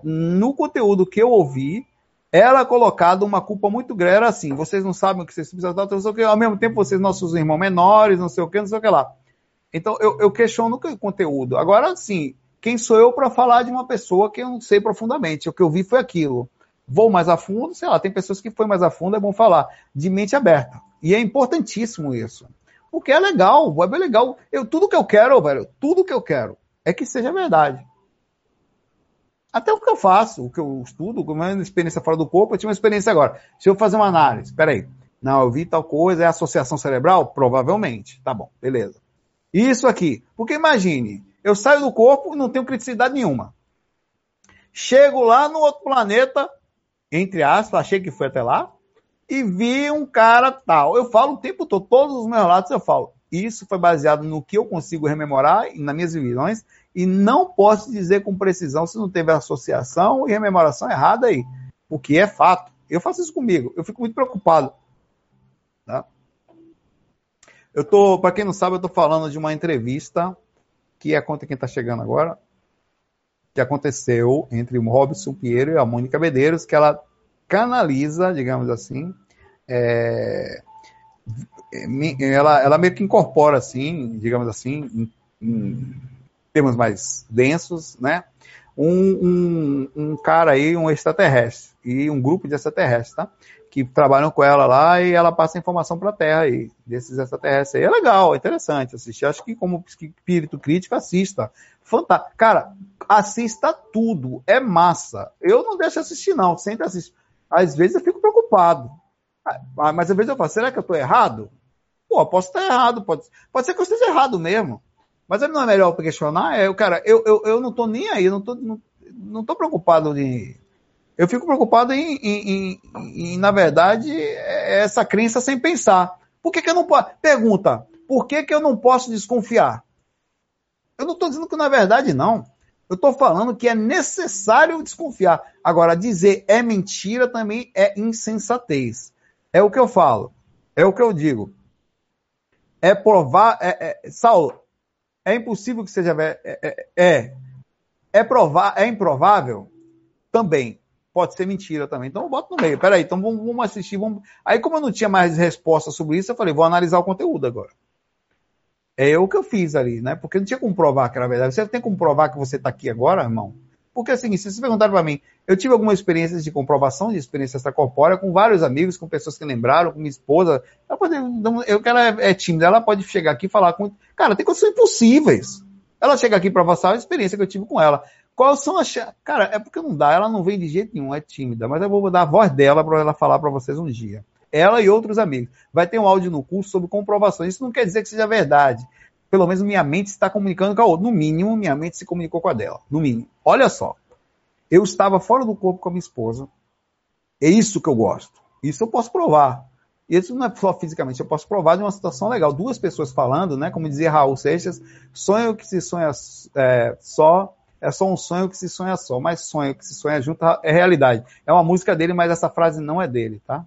no conteúdo que eu ouvi, ela colocada uma culpa muito grande, era assim, vocês não sabem o que vocês precisam dar, não sei o que, ao mesmo tempo vocês nossos irmãos menores, não sei o que, não sei o que lá. Então eu, eu questiono o conteúdo. Agora, sim, quem sou eu para falar de uma pessoa que eu não sei profundamente? O que eu vi foi aquilo vou mais a fundo, sei lá, tem pessoas que foi mais a fundo, é bom falar, de mente aberta. E é importantíssimo isso. Porque é legal, o web é legal. Eu, tudo que eu quero, velho, tudo que eu quero é que seja verdade. Até o que eu faço, o que eu estudo, como uma experiência fora do corpo, eu tive uma experiência agora. Se eu fazer uma análise, peraí, não, eu vi tal coisa, é associação cerebral? Provavelmente. Tá bom, beleza. Isso aqui. Porque imagine, eu saio do corpo e não tenho criticidade nenhuma. Chego lá no outro planeta, entre aspas, achei que foi até lá, e vi um cara tal. Eu falo o tempo todo, todos os meus relatos eu falo. Isso foi baseado no que eu consigo rememorar nas minhas visões, e não posso dizer com precisão se não teve associação e rememoração errada aí, porque é fato. Eu faço isso comigo, eu fico muito preocupado. Tá? Eu tô, para quem não sabe, eu tô falando de uma entrevista que é conta quem está chegando agora, que aconteceu entre o Robson Pinheiro e a Mônica Medeiros, que ela canaliza, digamos assim, é, ela, ela meio que incorpora, assim, digamos assim, em, em termos mais densos, né? Um, um, um, cara aí, um extraterrestre, e um grupo de extraterrestres, tá? Que trabalham com ela lá e ela passa informação para a Terra aí, desses extraterrestres aí. É legal, é interessante assistir. Acho que como espírito crítico, assista. Fantástico. Cara, assista tudo. É massa. Eu não deixo assistir, não. Sempre assisto. Às vezes eu fico preocupado. Ah, mas às vezes eu falo, será que eu estou errado? Pô, posso estar errado. Pode, pode ser que eu esteja errado mesmo. Mas não é melhor questionar? É, cara, eu, eu, eu não estou nem aí. Eu não estou não, não tô preocupado de. Eu fico preocupado em, em, em, em, na verdade, é essa crença sem pensar. Por que, que eu não posso. Pergunta, por que, que eu não posso desconfiar? Eu não estou dizendo que na verdade não. Eu estou falando que é necessário desconfiar. Agora, dizer é mentira também é insensatez. É o que eu falo. É o que eu digo. É provar. É, é, Saulo, é impossível que seja. É, é, é, é, provar, é improvável? Também. Pode ser mentira também. Então eu boto no meio. Peraí, então vamos, vamos assistir. Vamos... Aí, como eu não tinha mais resposta sobre isso, eu falei, vou analisar o conteúdo agora. É o que eu fiz ali, né? Porque não tinha como provar que era verdade. Você tem como provar que você está aqui agora, irmão? Porque assim, se vocês perguntaram para mim, eu tive algumas experiências de comprovação de experiência extracorpórea com vários amigos, com pessoas que lembraram, com minha esposa. Ela pode, eu que ela é, é tímida, ela pode chegar aqui e falar com. Cara, tem coisas impossíveis. Ela chega aqui para passar a experiência que eu tive com ela. Quais são as. Cara, é porque não dá, ela não vem de jeito nenhum, é tímida, mas eu vou dar a voz dela para ela falar para vocês um dia ela e outros amigos. Vai ter um áudio no curso sobre comprovação. Isso não quer dizer que seja verdade. Pelo menos minha mente está comunicando com a outra. No mínimo, minha mente se comunicou com a dela. No mínimo. Olha só. Eu estava fora do corpo com a minha esposa. É isso que eu gosto. Isso eu posso provar. Isso não é só fisicamente, eu posso provar de uma situação legal. Duas pessoas falando, né? Como dizia Raul Seixas, sonho que se sonha é, só é só um sonho que se sonha só, mas sonho que se sonha junto é realidade. É uma música dele, mas essa frase não é dele, tá?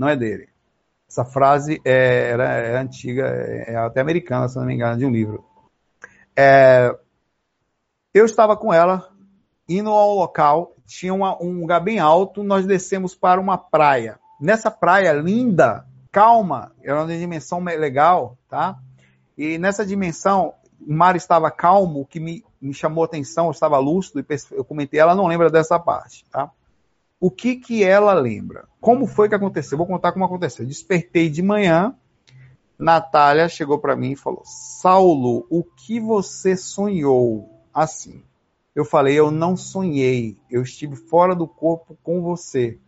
não é dele. Essa frase é, era, é antiga, é, é até americana, se não me engano, de um livro. É, eu estava com ela, indo ao local, tinha uma, um lugar bem alto, nós descemos para uma praia. Nessa praia linda, calma, era uma dimensão legal, tá? E nessa dimensão o mar estava calmo, o que me, me chamou atenção, eu estava lúcido, e eu comentei, ela não lembra dessa parte, tá? O que que ela lembra? Como foi que aconteceu? Vou contar como aconteceu. Despertei de manhã, Natália chegou para mim e falou: Saulo, o que você sonhou assim? Eu falei: Eu não sonhei, eu estive fora do corpo com você.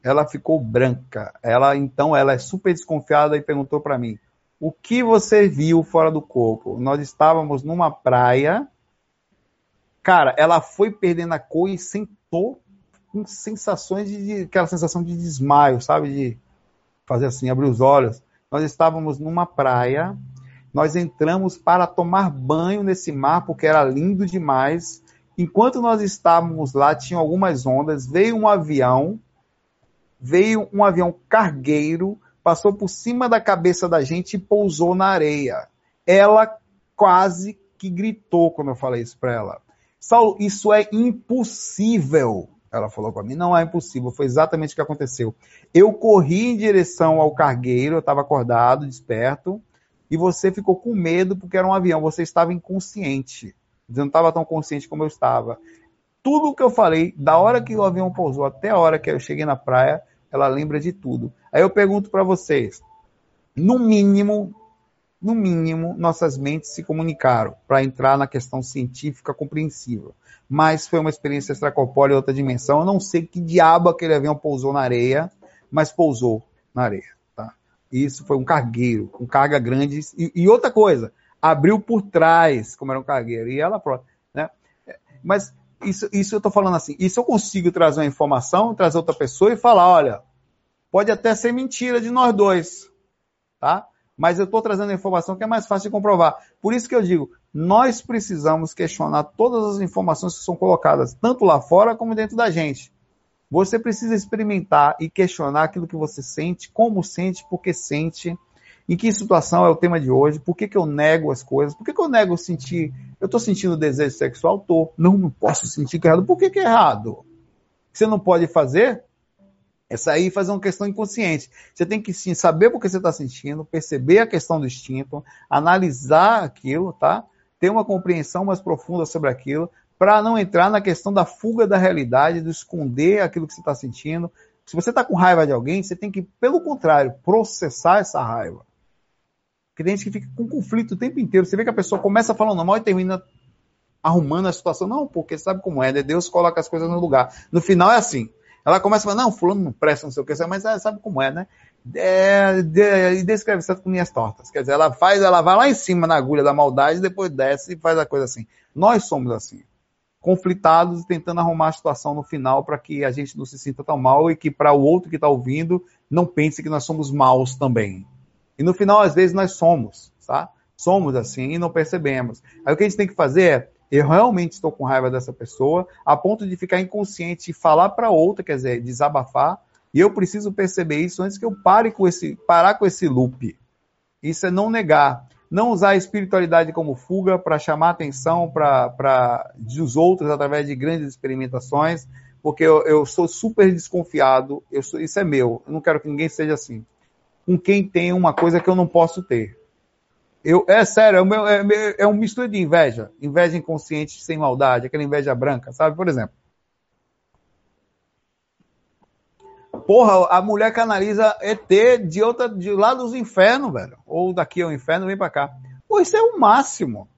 Ela ficou branca. Ela então ela é super desconfiada e perguntou para mim: O que você viu fora do corpo? Nós estávamos numa praia. Cara, ela foi perdendo a cor e sentou com sensações de, aquela sensação de desmaio, sabe, de fazer assim, abrir os olhos. Nós estávamos numa praia, nós entramos para tomar banho nesse mar porque era lindo demais. Enquanto nós estávamos lá, tinham algumas ondas, veio um avião, veio um avião cargueiro, passou por cima da cabeça da gente e pousou na areia. Ela quase que gritou quando eu falei isso para ela. Saulo, isso é impossível. Ela falou para mim, não é impossível, foi exatamente o que aconteceu. Eu corri em direção ao cargueiro, eu estava acordado, desperto, e você ficou com medo porque era um avião, você estava inconsciente. Você não estava tão consciente como eu estava. Tudo o que eu falei, da hora que o avião pousou até a hora que eu cheguei na praia, ela lembra de tudo. Aí eu pergunto para vocês, no mínimo, no mínimo, nossas mentes se comunicaram para entrar na questão científica compreensiva mas foi uma experiência extracorpórea em outra dimensão. Eu não sei que diabo aquele avião pousou na areia, mas pousou na areia. Tá? Isso foi um cargueiro, com carga grande. E, e, outra coisa, abriu por trás, como era um cargueiro, e ela própria. Né? Mas isso, isso eu estou falando assim, isso eu consigo trazer uma informação, trazer outra pessoa e falar, olha, pode até ser mentira de nós dois, tá? Mas eu estou trazendo a informação que é mais fácil de comprovar. Por isso que eu digo, nós precisamos questionar todas as informações que são colocadas, tanto lá fora como dentro da gente. Você precisa experimentar e questionar aquilo que você sente, como sente, por que sente, em que situação é o tema de hoje, por que, que eu nego as coisas, por que, que eu nego sentir, eu estou sentindo desejo sexual? Tô. Não, não posso sentir que é errado. Por que, que é errado? Você não pode fazer? Essa aí fazer uma questão inconsciente. Você tem que sim saber por que você está sentindo, perceber a questão do instinto, analisar aquilo, tá? ter uma compreensão mais profunda sobre aquilo, para não entrar na questão da fuga da realidade, do esconder aquilo que você está sentindo. Se você está com raiva de alguém, você tem que, pelo contrário, processar essa raiva. Porque tem gente que fica com conflito o tempo inteiro. Você vê que a pessoa começa falando mal e termina arrumando a situação. Não, porque sabe como é, né? Deus coloca as coisas no lugar. No final é assim. Ela começa a falar, não, fulano não presta, não sei o que, mas sabe como é, né? é, de, descreve certo com linhas tortas. Quer dizer, ela faz, ela vai lá em cima na agulha da maldade, depois desce e faz a coisa assim. Nós somos assim, conflitados e tentando arrumar a situação no final para que a gente não se sinta tão mal e que para o outro que está ouvindo não pense que nós somos maus também. E no final, às vezes, nós somos, tá? Somos assim e não percebemos. Aí o que a gente tem que fazer é eu realmente estou com raiva dessa pessoa, a ponto de ficar inconsciente e falar para outra, quer dizer, desabafar, e eu preciso perceber isso antes que eu pare com esse, parar com esse loop. Isso é não negar. Não usar a espiritualidade como fuga para chamar atenção para dos outros através de grandes experimentações, porque eu, eu sou super desconfiado, eu sou, isso é meu, eu não quero que ninguém seja assim. Com quem tem uma coisa que eu não posso ter. Eu, é sério, é, é, é um mistura de inveja. Inveja inconsciente sem maldade, aquela inveja branca, sabe? Por exemplo, Porra, a mulher canaliza ET de outra, de lá dos infernos, velho. Ou daqui ao inferno, vem pra cá. Pô, isso é o máximo.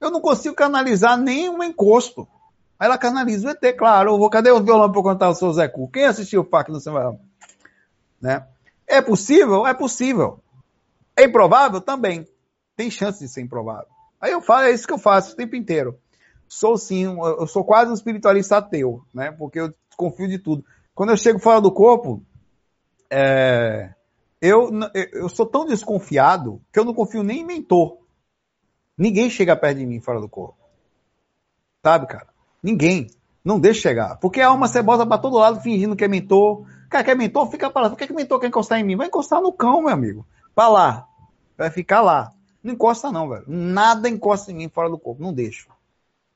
Eu não consigo canalizar nem um encosto. Aí ela canaliza o ET, claro. Eu vou, cadê o violão pra contar o seu Zé Cu? Quem assistiu o FAC no cinema? Né? É possível? É possível. É improvável? Também. Tem chance de ser improvável. Aí eu falo, é isso que eu faço o tempo inteiro. Sou sim, eu sou quase um espiritualista ateu, né? Porque eu confio de tudo. Quando eu chego fora do corpo, é, eu, eu sou tão desconfiado que eu não confio nem em mentor. Ninguém chega perto de mim fora do corpo. Sabe, cara? Ninguém. Não deixa chegar. Porque a alma cebosa para todo lado fingindo que é mentor. Cara, quer mentor? Fica para lá. Por que, que mentor quer encostar em mim? Vai encostar no cão, meu amigo. Para lá. Vai ficar lá. Não encosta, não, velho. Nada encosta em mim fora do corpo. Não deixo.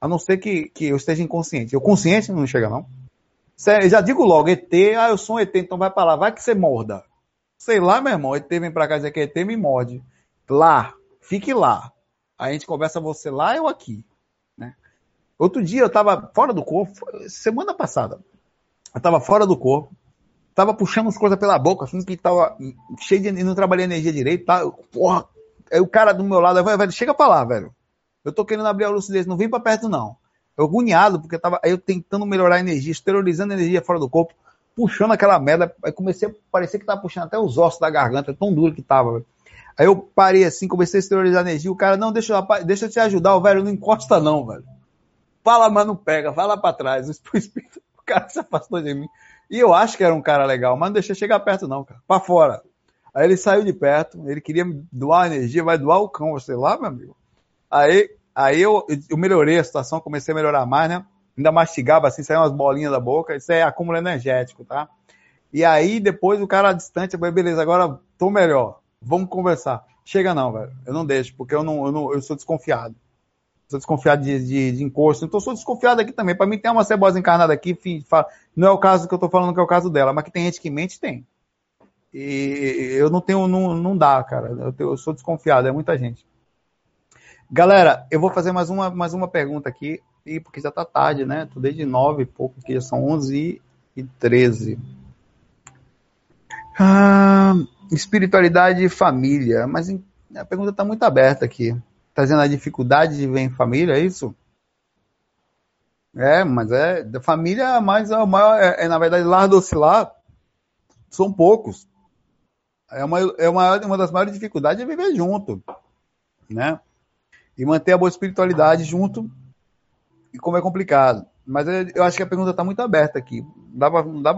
A não ser que, que eu esteja inconsciente. Eu consciente não chega, não. Eu já digo logo, ET, ah, eu sou um ET, então vai para lá, vai que você morda. Sei lá, meu irmão, ET vem para cá dizer que ET me morde. Lá, fique lá. a gente conversa você lá, eu aqui. Né? Outro dia eu tava fora do corpo, semana passada, eu tava fora do corpo, tava puxando as coisas pela boca, assim, que tava cheio de. não trabalhei energia direito, tá? Porra, aí o cara do meu lado, velho, chega pra lá, velho. Eu tô querendo abrir a lucidez, não vem pra perto, não. Eu agoniado, porque eu tava aí eu tentando melhorar a energia, esterilizando a energia fora do corpo, puxando aquela merda. Aí comecei a parecer que tava puxando até os ossos da garganta, tão duro que tava, velho. Aí eu parei assim, comecei a esterilizar a energia. O cara, não, deixa, deixa eu te ajudar, o velho, não encosta não, velho. Fala, mas não pega, vai lá pra trás. O, espírito, o cara se afastou de mim. E eu acho que era um cara legal, mas não deixa chegar perto, não, cara. Pra fora. Aí ele saiu de perto, ele queria doar energia, vai doar o cão, sei lá, meu amigo. Aí, aí eu, eu melhorei a situação, comecei a melhorar mais, né? Ainda mastigava assim, saía umas bolinhas da boca, isso é acúmulo energético, tá? E aí depois o cara distante, beleza, agora tô melhor vamos conversar. Chega não, velho. Eu não deixo, porque eu não, eu, não, eu sou desconfiado. Sou desconfiado de, de, de encosto. Então sou desconfiado aqui também. Para mim tem uma cebosa encarnada aqui, não é o caso que eu tô falando que é o caso dela, mas que tem gente que mente, tem. E eu não tenho, não, não dá, cara. Eu, tenho, eu sou desconfiado, é muita gente. Galera, eu vou fazer mais uma, mais uma pergunta aqui, e porque já tá tarde, né? Tô desde nove e pouco, que já são onze e treze. Ah, espiritualidade e família, mas a pergunta está muito aberta aqui. Está dizendo a dificuldade de ver em família, é isso? É, mas é da família, mas é, maior, é, é, na verdade lar oscilar são poucos. É uma, é uma, uma das maiores dificuldades é viver junto, né? E manter a boa espiritualidade junto, e como é complicado. Mas eu acho que a pergunta está muito aberta aqui. Pra, não dá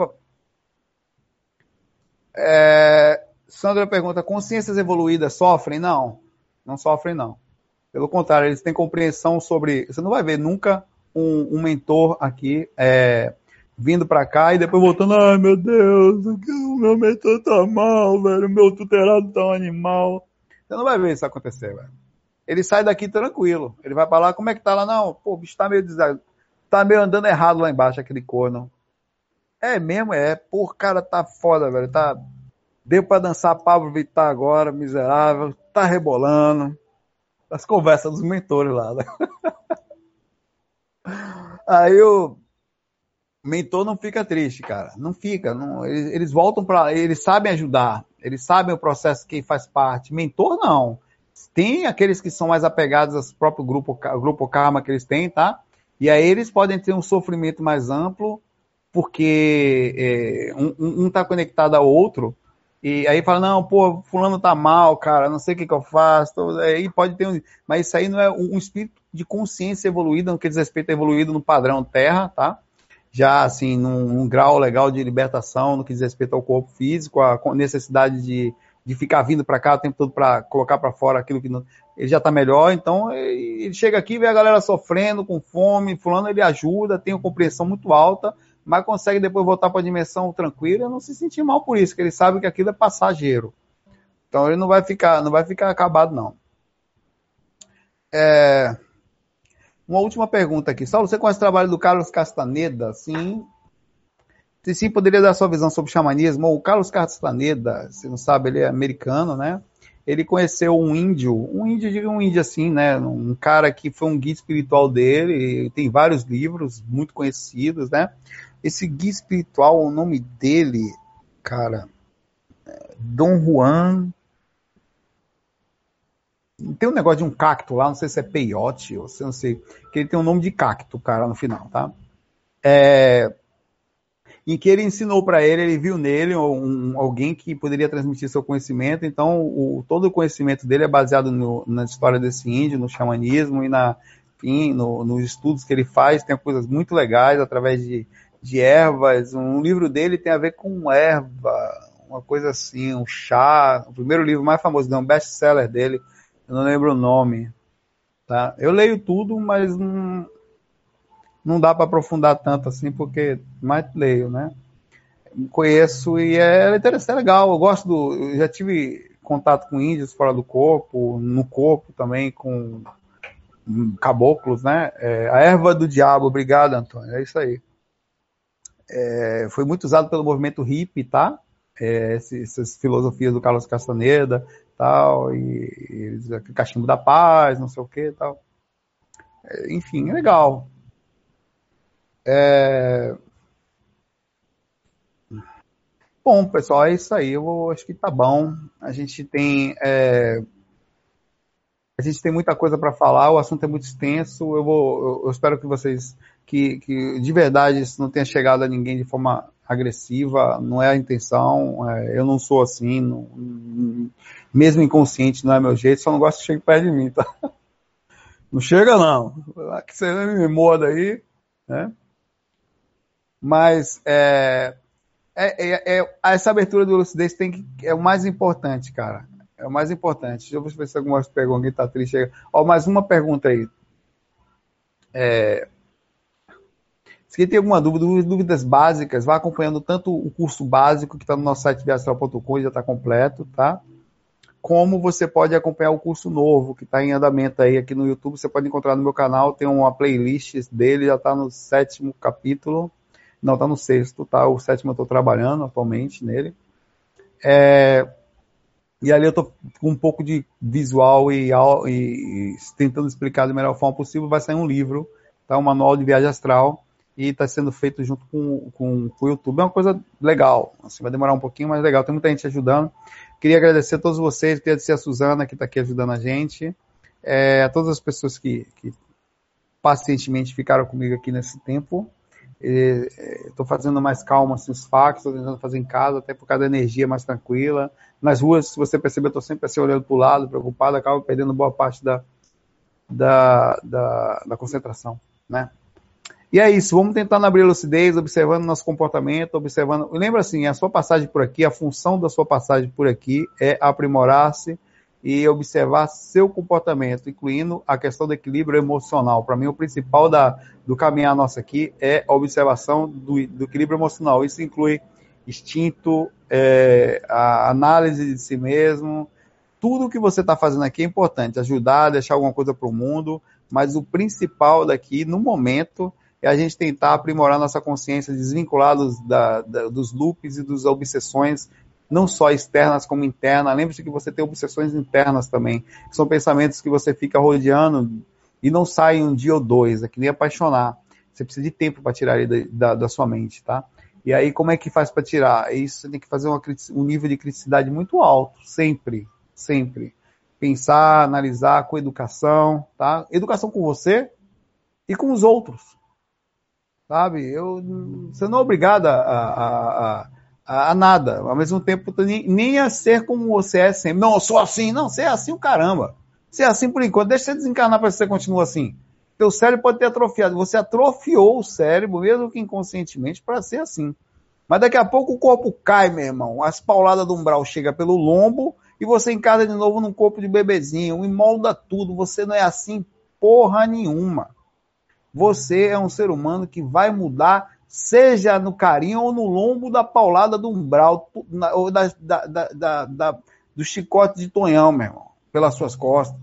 é, Sandra pergunta: consciências evoluídas sofrem? Não, não sofrem, não. Pelo contrário, eles têm compreensão sobre. Você não vai ver nunca um, um mentor aqui é, vindo para cá e depois voltando: ai meu Deus, o meu mentor tá mal, velho, o meu tutelado tá um animal. Você não vai ver isso acontecer, velho. Ele sai daqui tranquilo. Ele vai para lá, como é que tá lá? Não, pô, o bicho tá meio desagradado. Tá meio andando errado lá embaixo, aquele corno. É mesmo, é. Pô, cara tá foda, velho. Tá Deu para dançar Pablo Vittar agora, miserável, tá rebolando. As conversas dos mentores lá. Né? Aí o mentor não fica triste, cara. Não fica. Não, eles, eles voltam para. Eles sabem ajudar. Eles sabem o processo que faz parte. Mentor não. Tem aqueles que são mais apegados ao próprio grupo, grupo karma que eles têm, tá? E aí eles podem ter um sofrimento mais amplo, porque é, um está conectado ao outro, e aí fala, não, pô, fulano tá mal, cara, não sei o que, que eu faço. Aí pode ter um. Mas isso aí não é um espírito de consciência evoluída, no que diz respeito a evoluído no padrão terra, tá? Já assim, num, num, grau legal de libertação, no que diz respeito ao corpo físico, a necessidade de, de ficar vindo para cá o tempo todo para colocar para fora aquilo que não, ele já tá melhor, então ele chega aqui, vê a galera sofrendo, com fome, fulano ele ajuda, tem uma compreensão muito alta mas consegue depois voltar para a dimensão tranquila e não se sentir mal por isso, que ele sabe que aquilo é passageiro. Então ele não vai ficar, não vai ficar acabado não. É... Uma última pergunta aqui. Saulo, você conhece o trabalho do Carlos Castaneda? Sim. Se sim, poderia dar sua visão sobre xamanismo? O Carlos Castaneda, se não sabe, ele é americano, né? Ele conheceu um índio, um índio, um índio assim, né? Um cara que foi um guia espiritual dele, tem vários livros muito conhecidos, né? Esse guia espiritual, o nome dele, cara, é Dom Juan. Tem um negócio de um cacto lá, não sei se é peiote, ou se não sei, que ele tem um nome de cacto, cara, no final, tá? É, em que ele ensinou para ele, ele viu nele um, alguém que poderia transmitir seu conhecimento, então o, todo o conhecimento dele é baseado no, na história desse índio, no xamanismo e na, enfim, no, nos estudos que ele faz, tem coisas muito legais através de de ervas. Um livro dele tem a ver com erva, uma coisa assim, um chá. O primeiro livro mais famoso, um best-seller dele, eu não lembro o nome. Tá? Eu leio tudo, mas não, não dá para aprofundar tanto assim, porque mais leio, né? Conheço e é interessante, é legal. Eu gosto do. Eu já tive contato com índios fora do corpo, no corpo também, com caboclos, né? É, a erva do diabo, obrigado, Antônio. É isso aí é, foi muito usado pelo movimento hippie, tá? É, essas filosofias do Carlos Castaneda, tal, e, e cachimbo da paz, não sei o que tal. É, enfim, é legal. É... Bom, pessoal, é isso aí. Eu vou, acho que tá bom. A gente tem é... a gente tem muita coisa para falar. O assunto é muito extenso. Eu vou, eu espero que vocês que, que de verdade isso não tenha chegado a ninguém de forma agressiva. Não é a intenção. É... eu não sou assim. Não... mesmo inconsciente, não é meu jeito. Só não gosto que chegue perto de mim, tá? Não chega não. Que você me moda aí, né? Mas é, é, é, é, essa abertura do lucidez tem que, é o mais importante, cara. É o mais importante. Deixa eu ver se algumas perguntas tá triste. Ó, mais uma pergunta aí. É, se tem alguma dúvida, dúvidas básicas, vá acompanhando tanto o curso básico que está no nosso site viastral.com, já está completo, tá? Como você pode acompanhar o curso novo que está em andamento aí aqui no YouTube. Você pode encontrar no meu canal, tem uma playlist dele, já está no sétimo capítulo não, tá no sexto, tá? O sétimo eu tô trabalhando atualmente nele. É, e ali eu tô com um pouco de visual e, e, e, tentando explicar da melhor forma possível. Vai sair um livro, tá? Um manual de viagem astral e está sendo feito junto com, com, com, o YouTube. É uma coisa legal. Assim, vai demorar um pouquinho, mas legal. Tem muita gente ajudando. Queria agradecer a todos vocês, queria agradecer a Suzana que está aqui ajudando a gente, é, a todas as pessoas que, que pacientemente ficaram comigo aqui nesse tempo. Estou fazendo mais calma assim, os fax, estou tentando fazer em casa, até por causa da energia mais tranquila. Nas ruas, se você perceber, estou sempre assim, olhando para o lado, preocupado, acabo perdendo boa parte da, da, da, da, concentração. Né? E é isso, vamos tentar abrir lucidez, observando nosso comportamento, observando. Lembra assim, a sua passagem por aqui, a função da sua passagem por aqui é aprimorar-se e observar seu comportamento, incluindo a questão do equilíbrio emocional. Para mim, o principal da, do caminhar nosso aqui é a observação do, do equilíbrio emocional. Isso inclui instinto, é, a análise de si mesmo. Tudo que você está fazendo aqui é importante, ajudar, deixar alguma coisa para o mundo, mas o principal daqui, no momento, é a gente tentar aprimorar nossa consciência, desvincular dos, da, da, dos loops e das obsessões não só externas como internas. Lembre-se que você tem obsessões internas também, que são pensamentos que você fica rodeando e não sai um dia ou dois, é que nem apaixonar. Você precisa de tempo para tirar ele da, da, sua mente, tá? E aí, como é que faz para tirar? Isso você tem que fazer uma, um nível de criticidade muito alto, sempre, sempre. Pensar, analisar com educação, tá? Educação com você e com os outros, sabe? Eu, você não é obrigado a, a, a a, nada. Ao mesmo tempo, nem, nem a ser como você é sempre. Não, eu sou assim. Não, você é assim o caramba. Você é assim por enquanto. Deixa você desencarnar para você continuar assim. Teu cérebro pode ter atrofiado. Você atrofiou o cérebro, mesmo que inconscientemente, para ser assim. Mas daqui a pouco o corpo cai, meu irmão. As pauladas do umbral chega pelo lombo e você encarna de novo num corpo de bebezinho e molda tudo. Você não é assim porra nenhuma. Você é um ser humano que vai mudar seja no carinho ou no lombo da paulada do umbral, ou da, da, da, da, do chicote de Tonhão, meu irmão, pelas suas costas.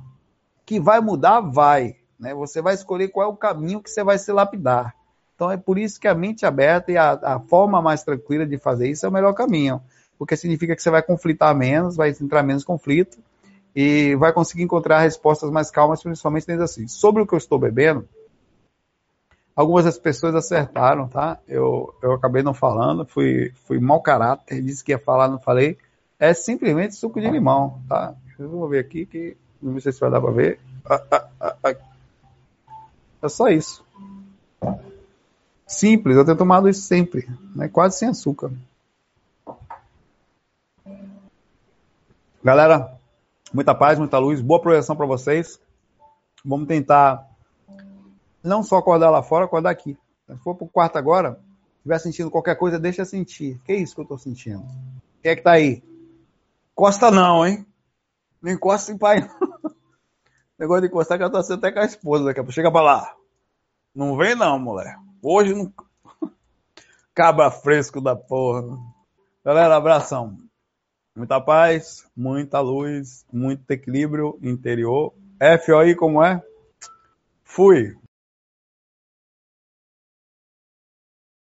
Que vai mudar, vai. Né? Você vai escolher qual é o caminho que você vai se lapidar. Então é por isso que a mente aberta e a, a forma mais tranquila de fazer isso é o melhor caminho. Porque significa que você vai conflitar menos, vai entrar menos conflito e vai conseguir encontrar respostas mais calmas, principalmente dentro assim. Sobre o que eu estou bebendo, Algumas das pessoas acertaram, tá? Eu, eu acabei não falando, fui, fui mau caráter, disse que ia falar, não falei. É simplesmente suco de limão, tá? Eu vou ver aqui que não sei se vai dar para ver. Ah, ah, ah, é só isso. Simples, eu tenho tomado isso sempre, né? quase sem açúcar. Galera, muita paz, muita luz, boa projeção para vocês. Vamos tentar não só acordar lá fora, acordar aqui. Se for pro quarto agora, estiver sentindo qualquer coisa, deixa sentir. Que é isso que eu tô sentindo? Quem é que tá aí? Costa não, hein? Não encosta em pai. Negócio de encostar que eu tô sendo até com a esposa daqui a pouco. Chega pra lá. Não vem não, mulher. Hoje não. Cabra fresco da porra. Galera, abração. Muita paz, muita luz, muito equilíbrio interior. F aí como é? Fui.